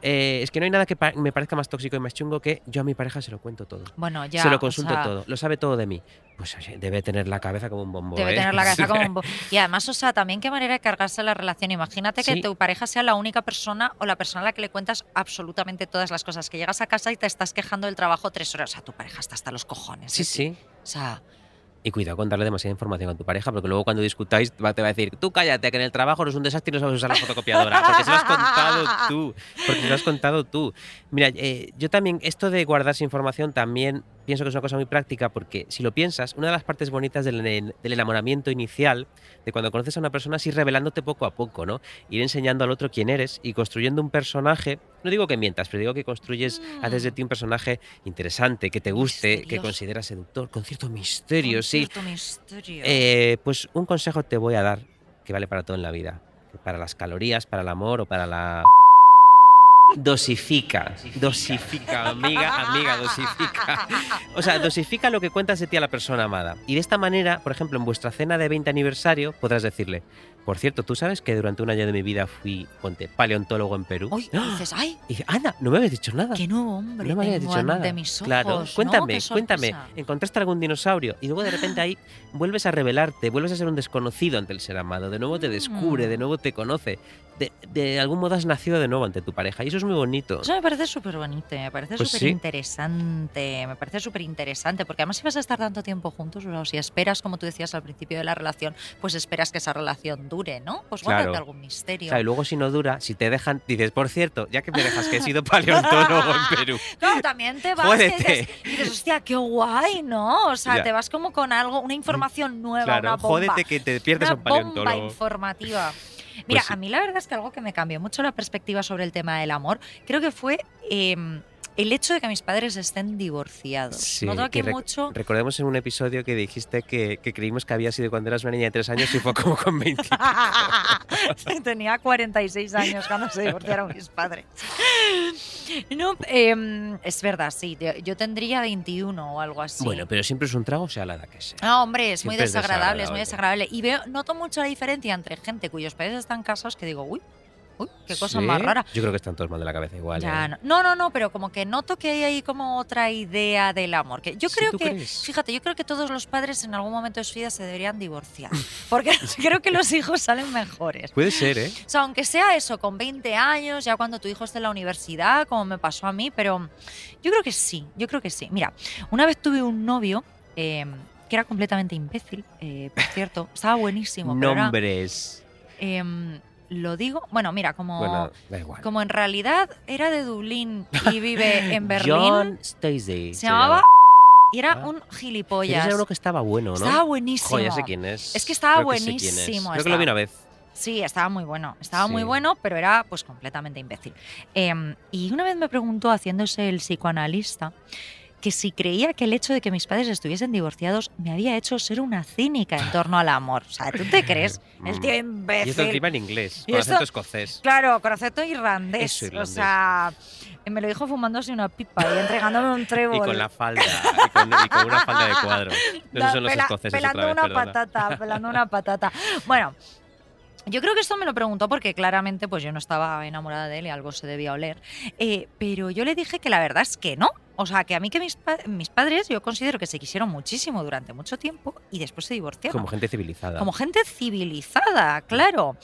D: Eh, es que no hay nada que pa- me parezca más tóxico y más chungo que yo a mi pareja se lo cuento todo.
B: Bueno, ya.
D: se lo
B: o
D: consulto
B: sea,
D: todo, lo sabe todo de mí. Pues oye, debe tener la cabeza como un bombo.
B: Debe
D: ¿eh?
B: tener la cabeza como un... bo- Y además, o sea, también qué manera de cargarse la relación. Imagínate que tu pareja sea la única persona o la persona a la que le cuentas absolutamente todas las cosas. Que llegas a casa y te estás quejando del trabajo tres horas. O sea, tu pareja está hasta los cojones.
D: Sí,
B: ti.
D: sí.
B: O sea,
D: Y cuidado con darle demasiada información a tu pareja, porque luego cuando discutáis te va a decir, tú cállate, que en el trabajo no es un desastre y no sabes usar la fotocopiadora, porque se lo has contado tú, porque se lo has contado tú. Mira, eh, yo también, esto de guardarse información también pienso que es una cosa muy práctica, porque si lo piensas, una de las partes bonitas del, en- del enamoramiento inicial, de cuando conoces a una persona, es ir revelándote poco a poco, ¿no? Ir enseñando al otro quién eres y construyendo un personaje, no digo que mientas, pero digo que construyes, haces de ti un personaje interesante, que te guste, que consideras seductor, con cierto misterio, sí. Eh, pues un consejo te voy a dar que vale para todo en la vida. Para las calorías, para el amor o para la... Dosifica, dosifica, amiga, amiga, dosifica. O sea, dosifica lo que cuentas de ti a la persona amada. Y de esta manera, por ejemplo, en vuestra cena de 20 aniversario, podrás decirle, por cierto, ¿tú sabes que durante un año de mi vida fui, ponte, paleontólogo en Perú?
B: Uy,
D: ¡Ah!
B: dices, ay,
D: Y dice, Ana, no me habías dicho nada.
B: qué nuevo hombre
D: No me habías dicho nada.
B: mis ojos,
D: claro, cuéntame, cuéntame. ¿Encontraste algún dinosaurio? Y luego de repente ahí vuelves a revelarte, vuelves a ser un desconocido ante el ser amado. De nuevo te descubre,
B: Mm.
D: de nuevo te conoce. De, de algún modo has nacido de nuevo ante tu pareja. Y eso es muy bonito.
B: Eso me parece súper bonito, me parece
D: Pues
B: súper
D: sí.
B: interesante, me parece súper interesante, porque además si vas a estar tanto tiempo juntos, o si esperas, como tú decías al principio de la relación, pues esperas que esa relación dure, ¿no? Pues
D: Claro.
B: guárdate algún misterio.
D: O sea, y luego si no dura, si te dejan, dices, por cierto, ya que me dejas que he sido paleontólogo en Perú.
B: No, también te vas y dices, y dices, hostia, qué guay, ¿no? O sea,
D: Ya.
B: te vas como con algo, una información nueva,
D: Claro,
B: una bomba.
D: jódete que te pierdes
B: una
D: un
B: bomba
D: paleontólogo.
B: informativa. Mira,
D: sí.
B: a mí la verdad es que algo que me cambió mucho la perspectiva sobre el tema del amor, creo que fue eh, el hecho de que mis padres estén divorciados.
D: Sí,
B: aquí
D: que rec-
B: mucho...
D: Recordemos en un episodio que dijiste que, que creímos que había sido cuando eras una niña de tres años y fue como con 20.
B: Tenía 46 años cuando se divorciaron mis padres. No, em, es verdad, sí. Yo, tendría 21 o algo así.
D: Bueno, pero siempre es un trago, sea la edad que sea.
B: No, hombre, es muy
D: Siempre es
B: desagradable, es muy
D: desagradable.
B: desagradable. Y veo, noto mucho la diferencia entre gente cuyos padres están casados que digo, uy, uy, qué cosa
D: ¿Sí?
B: más rara.
D: Yo creo que están todos mal de la cabeza igual.
B: Ya,
D: ¿eh?
B: no. no, no, pero como que noto que hay ahí como otra idea del amor. Que yo
D: Sí,
B: creo
D: ¿tú
B: que,
D: crees?
B: fíjate, yo creo que todos los padres en algún momento de su vida se deberían divorciar. Porque creo que los hijos salen mejores.
D: Puede ser, ¿eh?
B: O sea, aunque sea eso, con 20 años, ya cuando tu hijo esté en la universidad, como me pasó a mí, pero yo creo que sí, yo creo que sí. Mira, una vez tuve un novio eh, que era completamente imbécil, eh, por cierto, estaba buenísimo, pero era,
D: Nombres.
B: Lo digo, bueno, mira, como,
D: Bueno, da igual.
B: como en realidad era de Dublín y vive en Berlín,
D: John Stacey.
B: se llamaba y era
D: Ah.
B: un
D: Pero
B: gilipollas.
D: uno que estaba bueno, ¿no?
B: Estaba buenísimo.
D: Joder, ya sé quién es.
B: Es que estaba
D: Creo sé quién es.
B: buenísimo,
D: Creo que lo vi una vez.
B: Sí, estaba muy bueno, estaba muy bueno, pero era pues completamente imbécil. Em, y una vez me preguntó, haciéndose el psicoanalista, que si creía que el hecho de que mis padres estuviesen divorciados me había hecho ser una cínica en torno al amor. O sea, ¿tú te crees? El tío
D: Mm. Y
B: imbécil.
D: esto encima en inglés,
B: Y
D: con acento escocés.
B: Claro, con acento irlandés.
D: Eso,
B: O
D: irlandés.
B: sea, me lo dijo fumándose una pipa y entregándome un trébol.
D: Y con la falda, y con, y con una falda de cuadro. No son los
B: pela-
D: escoceses
B: pelando
D: otra vez,
B: una
D: perdona.
B: patata, pelando una patata. Bueno, yo creo que esto me lo preguntó porque claramente pues yo no estaba enamorada de él y algo se debía oler. Eh, pero yo le dije que la verdad es que no. O sea, que a mí que mis, pa- mis padres yo considero que se quisieron muchísimo durante mucho tiempo y después se divorciaron.
D: Como gente civilizada.
B: Como gente civilizada, claro.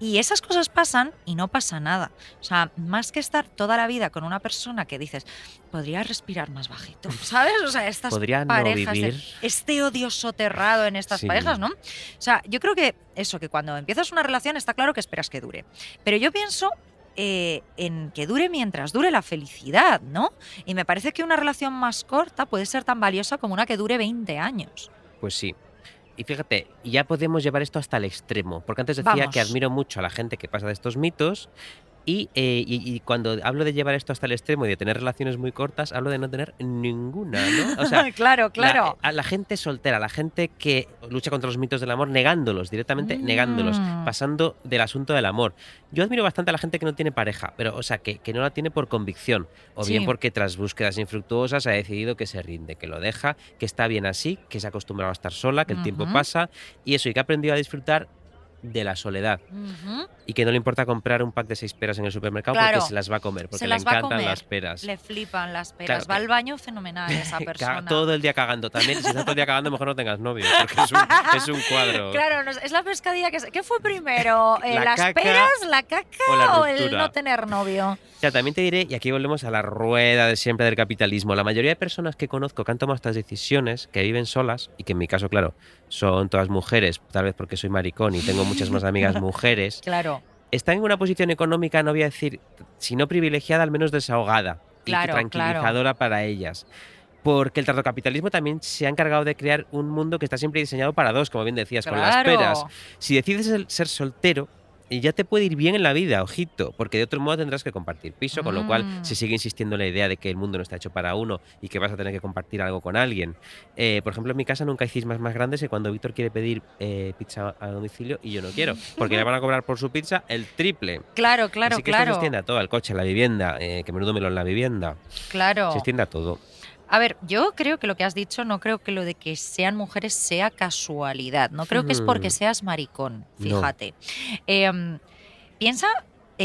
B: Y esas cosas pasan y no pasa nada. O sea, más que estar toda la vida con una persona que dices, podría respirar más bajito, ¿sabes? O sea, estas
D: Podría no
B: parejas, de-
D: vivir.
B: este odio soterrado en estas
D: Sí.
B: parejas, ¿no? O sea, yo creo que eso, que cuando empiezas una relación está claro que esperas que dure. Pero yo pienso eh, en que dure mientras dure la felicidad, ¿no? Y me parece que una relación más corta puede ser tan valiosa como una que dure 20 años.
D: Pues sí. Y fíjate, ya podemos llevar esto hasta el extremo. Porque antes decía
B: Vamos.
D: que admiro mucho a la gente que pasa de estos mitos. Y, eh, y- y cuando hablo de llevar esto hasta el extremo y de tener relaciones muy cortas, hablo de no tener ninguna, ¿no? O sea,
B: claro, claro.
D: La, a la gente soltera, la gente que lucha contra los mitos del amor, negándolos, directamente negándolos,
B: Mm.
D: pasando del asunto del amor. Yo admiro bastante a la gente que no tiene pareja, pero, o sea, que, que no la tiene por convicción, o bien porque tras búsquedas infructuosas ha decidido que se rinde, que lo deja, que está bien así, que se ha acostumbrado a estar sola, que el tiempo pasa, y eso, y que ha aprendido a disfrutar de la soledad y que no le importa comprar un pack de seis peras en el supermercado
B: Claro.
D: porque se las va a comer, porque le encantan las peras.
B: Le flipan las peras.
D: Claro
B: Va al baño fenomenal esa persona.
D: todo el día cagando también. Si estás todo el día cagando, mejor no tengas novio, porque es un, es un cuadro.
B: Claro, es la pescadilla que... se- ¿Qué fue primero? Eh,
D: La
B: ¿Las
D: caca
B: peras, la caca
D: o la
B: o el no tener novio?
D: Sea, también te diré, y aquí volvemos a la rueda de siempre del capitalismo, la mayoría de personas que conozco que han tomado estas decisiones, que viven solas, y que en mi caso, claro, son todas mujeres, tal vez porque soy maricón y tengo muchas más amigas mujeres,
B: Claro.
D: están en una posición económica, no voy a decir, si no privilegiada, al menos desahogada
B: Claro,
D: y tranquilizadora para ellas. Porque el capitalismo también se ha encargado de crear un mundo que está siempre diseñado para dos, como bien decías, con las peras. Si decides ser soltero, ya te puede ir bien en la vida, ojito, porque de otro modo tendrás que compartir piso, con lo cual
B: Mm.
D: se sigue insistiendo en la idea de que el mundo no está hecho para uno y que vas a tener que compartir algo con alguien. Eh, por ejemplo, en mi casa nunca hay cismas más grandes que cuando Víctor quiere pedir eh, pizza a domicilio y yo no quiero, porque le van a cobrar por su pizza el triple.
B: Claro, claro,
D: Así que esto se
B: claro.
D: extiende a todo, al coche, a la vivienda, eh, que menudo melón la vivienda.
B: Claro.
D: Se extiende a todo.
B: A ver, yo creo que lo que has dicho, no creo que lo de que sean mujeres sea casualidad. No creo que es porque
D: Hmm.
B: seas maricón,
D: No.
B: fíjate. Em, piensa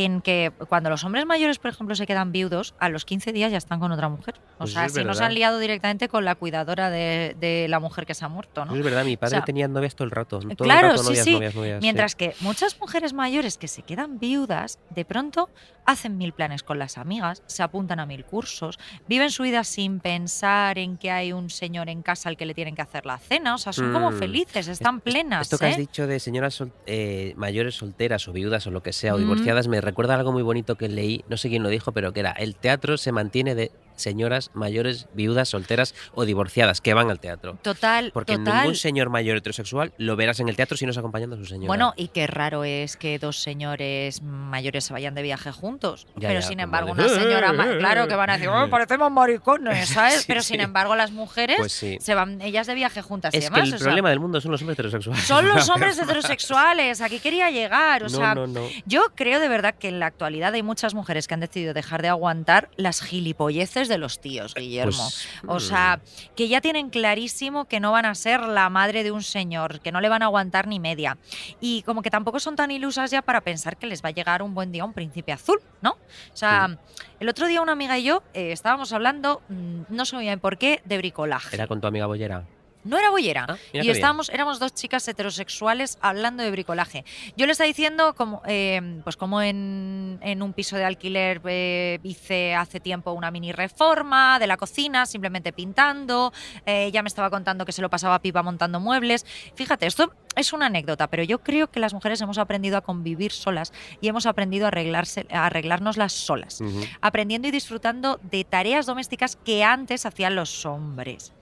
B: en que cuando los hombres mayores, por ejemplo, se quedan viudos, a los 15 días ya están con otra mujer. O
D: Pues
B: sea, si no se
D: verdad.
B: han liado directamente con la cuidadora de, de la mujer que se ha muerto, ¿no?
D: Es verdad, mi padre
B: O sea,
D: tenía novias todo el rato. Todo
B: claro,
D: el rato
B: sí,
D: novias,
B: sí.
D: novias, novias, sí.
B: Mientras que muchas mujeres mayores que se quedan viudas, de pronto hacen mil planes con las amigas, se apuntan a mil cursos, viven su vida sin pensar en que hay un señor en casa al que le tienen que hacer la cena. O sea, son como
D: Mm.
B: felices, están plenas.
D: Esto que has
B: ¿eh?
D: dicho de señoras sol- eh, mayores solteras o viudas o lo que sea, o
B: Mm.
D: divorciadas, me recuerda algo muy bonito que leí, no sé quién lo dijo, pero que era, el teatro se mantiene de señoras mayores, viudas, solteras o divorciadas que van al teatro.
B: Total,
D: Porque
B: total.
D: ningún señor mayor heterosexual lo verás en el teatro si no es acompañando a su señora.
B: Bueno, y qué raro es que dos señores mayores se vayan de viaje juntos.
D: Ya,
B: pero
D: ya,
B: sin embargo, una señora claro que van a decir, "Oh, parecemos maricones, ¿sabes?
D: Sí,
B: pero
D: sí.
B: sin embargo, las mujeres
D: Pues sí.
B: se van ellas de viaje juntas y
D: es que
B: demás.
D: el
B: o sea,
D: problema del mundo son los hombres heterosexuales.
B: son los hombres heterosexuales. Aquí quería llegar. O
D: no,
B: sea,
D: no, no.
B: yo creo de verdad que en la actualidad hay muchas mujeres que han decidido dejar de aguantar las gilipolleces de los tíos, Guillermo.
D: Pues,
B: O
D: mm,
B: sea, que ya tienen clarísimo que no van a ser la madre de un señor, que no le van a aguantar ni media. Y como que tampoco son tan ilusas ya para pensar que les va a llegar un buen día un príncipe azul, ¿no? O sea, el otro día una amiga y yo eh, estábamos hablando, mm, no sé muy bien por qué, de bricolaje.
D: Era con tu amiga Bollera.
B: No era bollera.
D: Ah,
B: y
D: bien.
B: estábamos, éramos dos chicas heterosexuales hablando de bricolaje. Yo le estaba diciendo como, eh, pues como en, en un piso de alquiler eh, hice hace tiempo una mini reforma de la cocina, simplemente pintando. Eh, ella me estaba contando que se lo pasaba pipa montando muebles. Fíjate, esto es una anécdota, pero yo creo que las mujeres hemos aprendido a convivir solas y hemos aprendido a, arreglarse, a arreglárnoslas solas aprendiendo y disfrutando de tareas domésticas que antes hacían los hombres.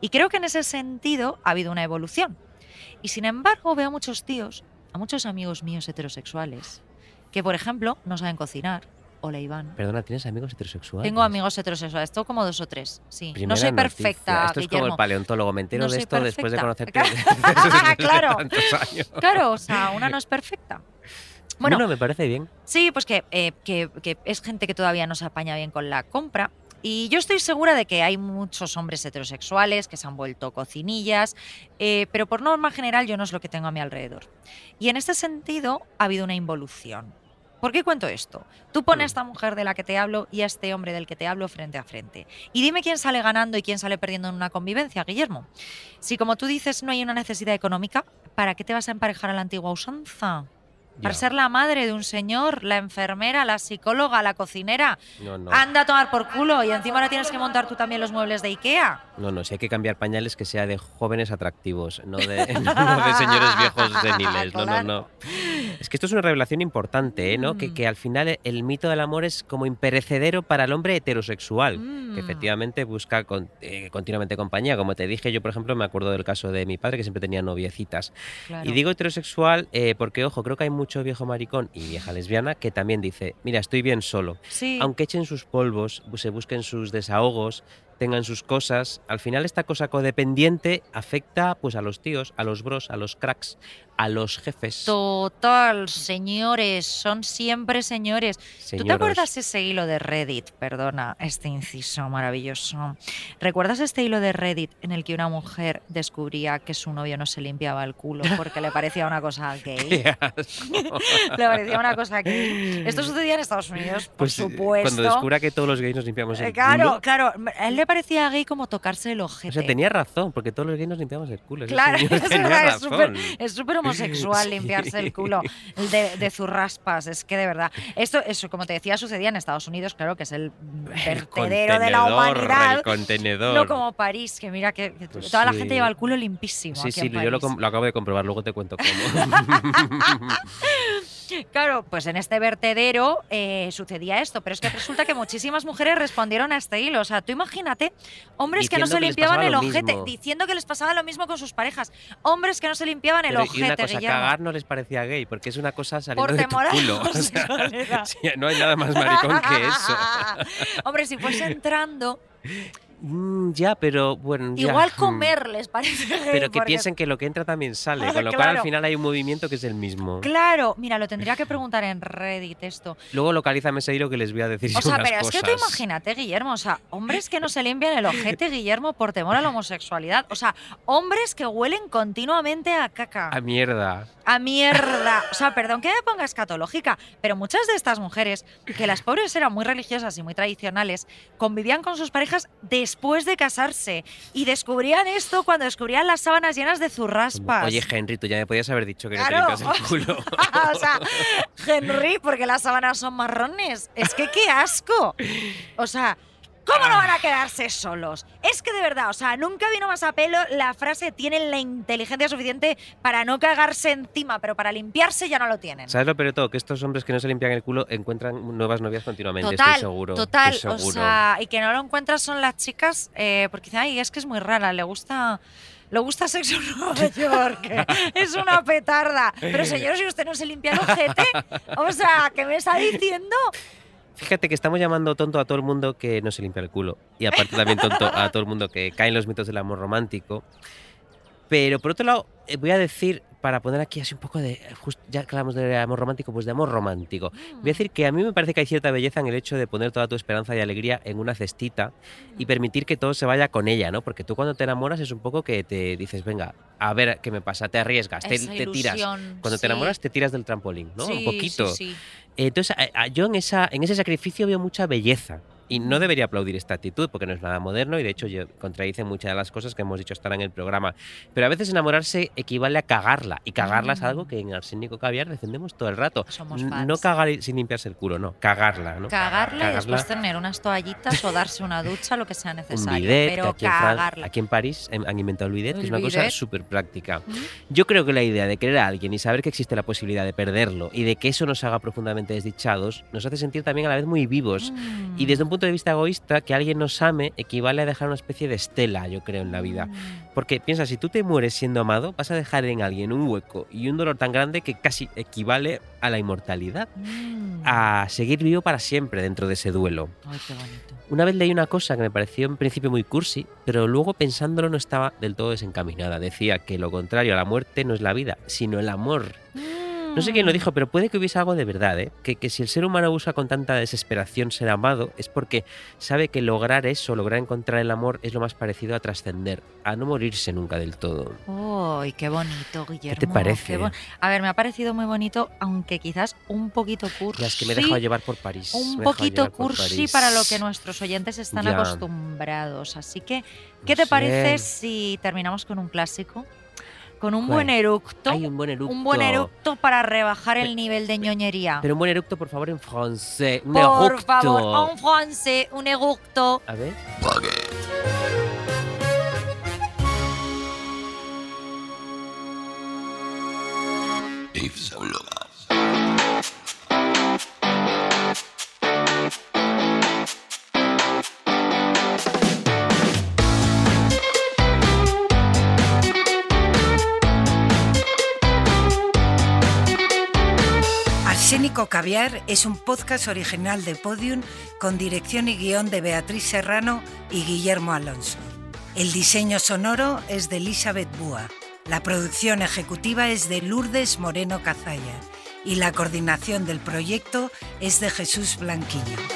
B: Y creo que en ese sentido ha habido una evolución. Y sin embargo veo a muchos tíos, a muchos amigos míos heterosexuales, que por ejemplo no saben cocinar. Hola Iván.
D: Perdona, ¿tienes amigos heterosexuales?
B: Tengo amigos heterosexuales, tengo como dos o tres, sí.
D: Primera
B: no soy
D: noticia.
B: perfecta,
D: Esto es como el paleontólogo. Me entero
B: No
D: de esto después de conocerte
B: Claro.
D: tantos años.
B: Claro, o sea, una no es perfecta. Bueno,
D: Bueno, me parece bien.
B: Sí, pues que, eh, que- que es gente que todavía no se apaña bien con la compra. Y yo estoy segura de que hay muchos hombres heterosexuales que se han vuelto cocinillas, eh, pero por norma general yo no es lo que tengo a mi alrededor. Y en este sentido ha habido una involución. ¿Por qué cuento esto? Tú pones a esta mujer de la que te hablo y a este hombre del que te hablo frente a frente. Y dime quién sale ganando y quién sale perdiendo en una convivencia, Guillermo. Si como tú dices no hay una necesidad económica, ¿para qué te vas a emparejar a la antigua usanza? Para
D: Ya.
B: ser la madre de un señor, la enfermera, la psicóloga, la cocinera.
D: No, no.
B: Anda a tomar por culo y encima ahora tienes que montar tú también los muebles de Ikea.
D: No, no, si hay que cambiar pañales que sea de jóvenes atractivos, no de, no de señores viejos seniles. No, no, no. Es que esto es una revelación importante, ¿eh? ¿no? Que,
B: Mm.
D: que al final el mito del amor es como imperecedero para el hombre heterosexual,
B: Mm.
D: que efectivamente busca con- eh, continuamente compañía. Como te dije, yo por ejemplo me acuerdo del caso de mi padre que siempre tenía noviecitas.
B: Claro.
D: Y digo heterosexual eh, porque, ojo, creo que hay mucho viejo maricón y vieja lesbiana que también dice, mira, estoy bien solo.
B: sí.
D: Aunque echen sus polvos, se busquen sus desahogos, tengan sus cosas. Al final esta cosa codependiente afecta pues a los tíos, a los bros, a los cracks, a los jefes.
B: Total, señores, son siempre señores. ¿Tú te acuerdas ese hilo de Reddit? Perdona, este inciso maravilloso. ¿Recuerdas este hilo de Reddit en el que una mujer descubría que su novio no se limpiaba el culo porque le parecía una cosa gay?
D: Qué asco.
B: le parecía una cosa gay. Esto sucedía en Estados Unidos, por
D: Pues, eh,
B: supuesto.
D: Cuando descubra que todos los gays nos limpiamos el
B: Eh, claro,
D: culo.
B: claro. A él le parecía gay como tocarse el ojete.
D: O sea, tenía razón, porque todos los gays nos limpiamos el culo.
B: Claro, es súper homosexual limpiarse el culo de, de zurraspas, es que de verdad. Esto, eso, como te decía, sucedía en Estados Unidos, claro, que es el
D: El
B: vertedero de la humanidad.
D: El contenedor.
B: No como París, que mira que,
D: Pues
B: toda la gente lleva el culo limpísimo.
D: Sí,
B: aquí
D: sí,
B: en
D: yo lo acabo de comprobar, luego te cuento cómo.
B: Claro, pues en este vertedero eh, sucedía esto, pero es que resulta que muchísimas mujeres respondieron a este hilo. O sea, tú imagínate, hombres que no se
D: que
B: limpiaban el ojete,
D: mismo.
B: diciendo que les pasaba lo mismo con sus parejas. Hombres que no se limpiaban el
D: Pero, y
B: ojete,
D: una cosa,
B: Guillermo.
D: cagar no les parecía gay, porque es una cosa saliendo
B: Por
D: de tu culo. O sea, no hay nada más maricón que eso.
B: Hombre, si fuese entrando,
D: Mm, ya, pero bueno. ya.
B: igual
D: Mm.
B: comer les parece
D: Pero que
B: porque-
D: piensen que lo que entra también sale,
B: Ah,
D: con lo cual
B: claro.
D: al final hay un movimiento que es el mismo.
B: Claro, mira, lo tendría que preguntar en Reddit esto.
D: Luego localízame ese hilo que les voy a decir
B: O sea, pero es que tú imagínate, Guillermo, o sea, hombres que no se limpian el ojete, Guillermo, por temor a la homosexualidad. O sea, hombres que huelen continuamente a caca.
D: A mierda.
B: A mierda. O sea, perdón que me ponga escatológica, pero muchas de estas mujeres, que las pobres eran muy religiosas y muy tradicionales, convivían con sus parejas después de casarse y descubrían esto cuando descubrían las sábanas llenas de zurraspas.
D: Oye, Henry, tú ya me podías haber dicho que
B: Claro.
D: no te limpias el culo.
B: o sea, Henry, porque las sábanas son marrones. Es que qué asco. O sea, ¿cómo no van a quedarse solos? Es que de verdad, o sea, nunca vino más a pelo la frase tienen la inteligencia suficiente para no cagarse encima, pero para limpiarse ya no lo tienen.
D: ¿Sabes lo peor de todo? Que estos hombres que no se limpian el culo encuentran nuevas novias continuamente,
B: Total,
D: estoy seguro.
B: total,
D: estoy
B: o
D: seguro.
B: sea, y que no lo encuentras son las chicas, eh, porque dicen, ay, es que es muy rara, le gusta... Le gusta sexo en Nueva York. es una petarda. Pero señor, si usted no se limpia el ojete, o sea, ¿qué me está diciendo?
D: Fíjate que estamos llamando tonto a todo el mundo que no se limpia el culo. Y aparte también tonto a todo el mundo que cae en los mitos del amor romántico. Pero por otro lado, eh, voy a decir, para poner aquí así un poco de. just- ya que hablamos de amor romántico, pues de amor romántico. Voy a decir que a mí me parece que hay cierta belleza en el hecho de poner toda tu esperanza y alegría en una cestita y permitir que todo se vaya con ella, ¿no? Porque tú cuando te enamoras es un poco que te dices, venga, a ver qué me pasa, te arriesgas, te, te tiras.
B: ilusión,
D: Cuando
B: sí.
D: te enamoras te tiras del trampolín, ¿no?
B: Sí,
D: un poquito.
B: sí, sí.
D: Entonces, yo en, esa, en ese sacrificio veo mucha belleza. Y no debería aplaudir esta actitud porque no es nada moderno y de hecho contradice muchas de las cosas que hemos dicho ahora en el programa. Pero a veces enamorarse equivale a cagarla. Y cagarla es
B: Mm.
D: algo que en Arsénico Caviar defendemos todo el rato.
B: Somos fans.
D: No cagar sin limpiarse el culo, no. Cagarla, ¿no?
B: Cagarla y después tener unas toallitas o darse una ducha, lo que sea
D: un
B: necesario.
D: bidet, que
B: pero
D: aquí en,
B: cagarla.
D: aquí en París em, han inventado el bidet, que
B: El
D: es una cosa
B: bidet.
D: súper práctica.
B: ¿Mm?
D: Yo creo que la idea de querer a alguien y saber que existe la posibilidad de perderlo y de que eso nos haga profundamente desdichados, nos hace sentir también a la vez muy vivos.
B: Mm.
D: Y desde un punto de vista egoísta, que alguien nos ame equivale a dejar una especie de estela, yo creo, en la vida.
B: Mm.
D: Porque piensa, si tú te mueres siendo amado, vas a dejar en alguien un hueco y un dolor tan grande que casi equivale a la inmortalidad,
B: Mm.
D: a seguir vivo para siempre dentro de ese duelo.
B: Ay, qué bonito.
D: Una vez leí una cosa que me pareció en principio muy cursi, pero luego pensándolo no estaba del todo desencaminada. Decía que lo contrario a la muerte no es la vida, sino el amor. No sé quién lo dijo, pero puede que hubiese algo de verdad, ¿eh? Que, que si el ser humano busca con tanta desesperación ser amado, es porque sabe que lograr eso, lograr encontrar el amor, es lo más parecido a trascender, a no morirse nunca del todo.
B: ¡Ay, qué bonito, Guillermo!
D: te parece?
B: qué A ver, me ha parecido muy bonito, aunque quizás un poquito cursi.
D: Ya es que me he dejado llevar por París.
B: Un poquito cursi para lo que nuestros oyentes están
D: Ya.
B: acostumbrados. Así que, ¿qué
D: No
B: te
D: sé.
B: parece si terminamos con un clásico? con un
D: ¿Cuál?
B: buen eructo.
D: Hay un buen eructo.
B: Un buen eructo para rebajar el nivel de ñoñería.
D: Pero un buen eructo, por favor, en francés. Un
B: por
D: eructo.
B: favor, en francés, un eructo.
D: A ver.
C: Yves Saint Caviar es un podcast original de Podium con dirección y guion de Beatriz Serrano y Guillermo Alonso. El diseño sonoro es de Elizabeth Búa. La producción ejecutiva es de Lourdes Moreno Cazalla y la coordinación del proyecto es de Jesús Blanquiño.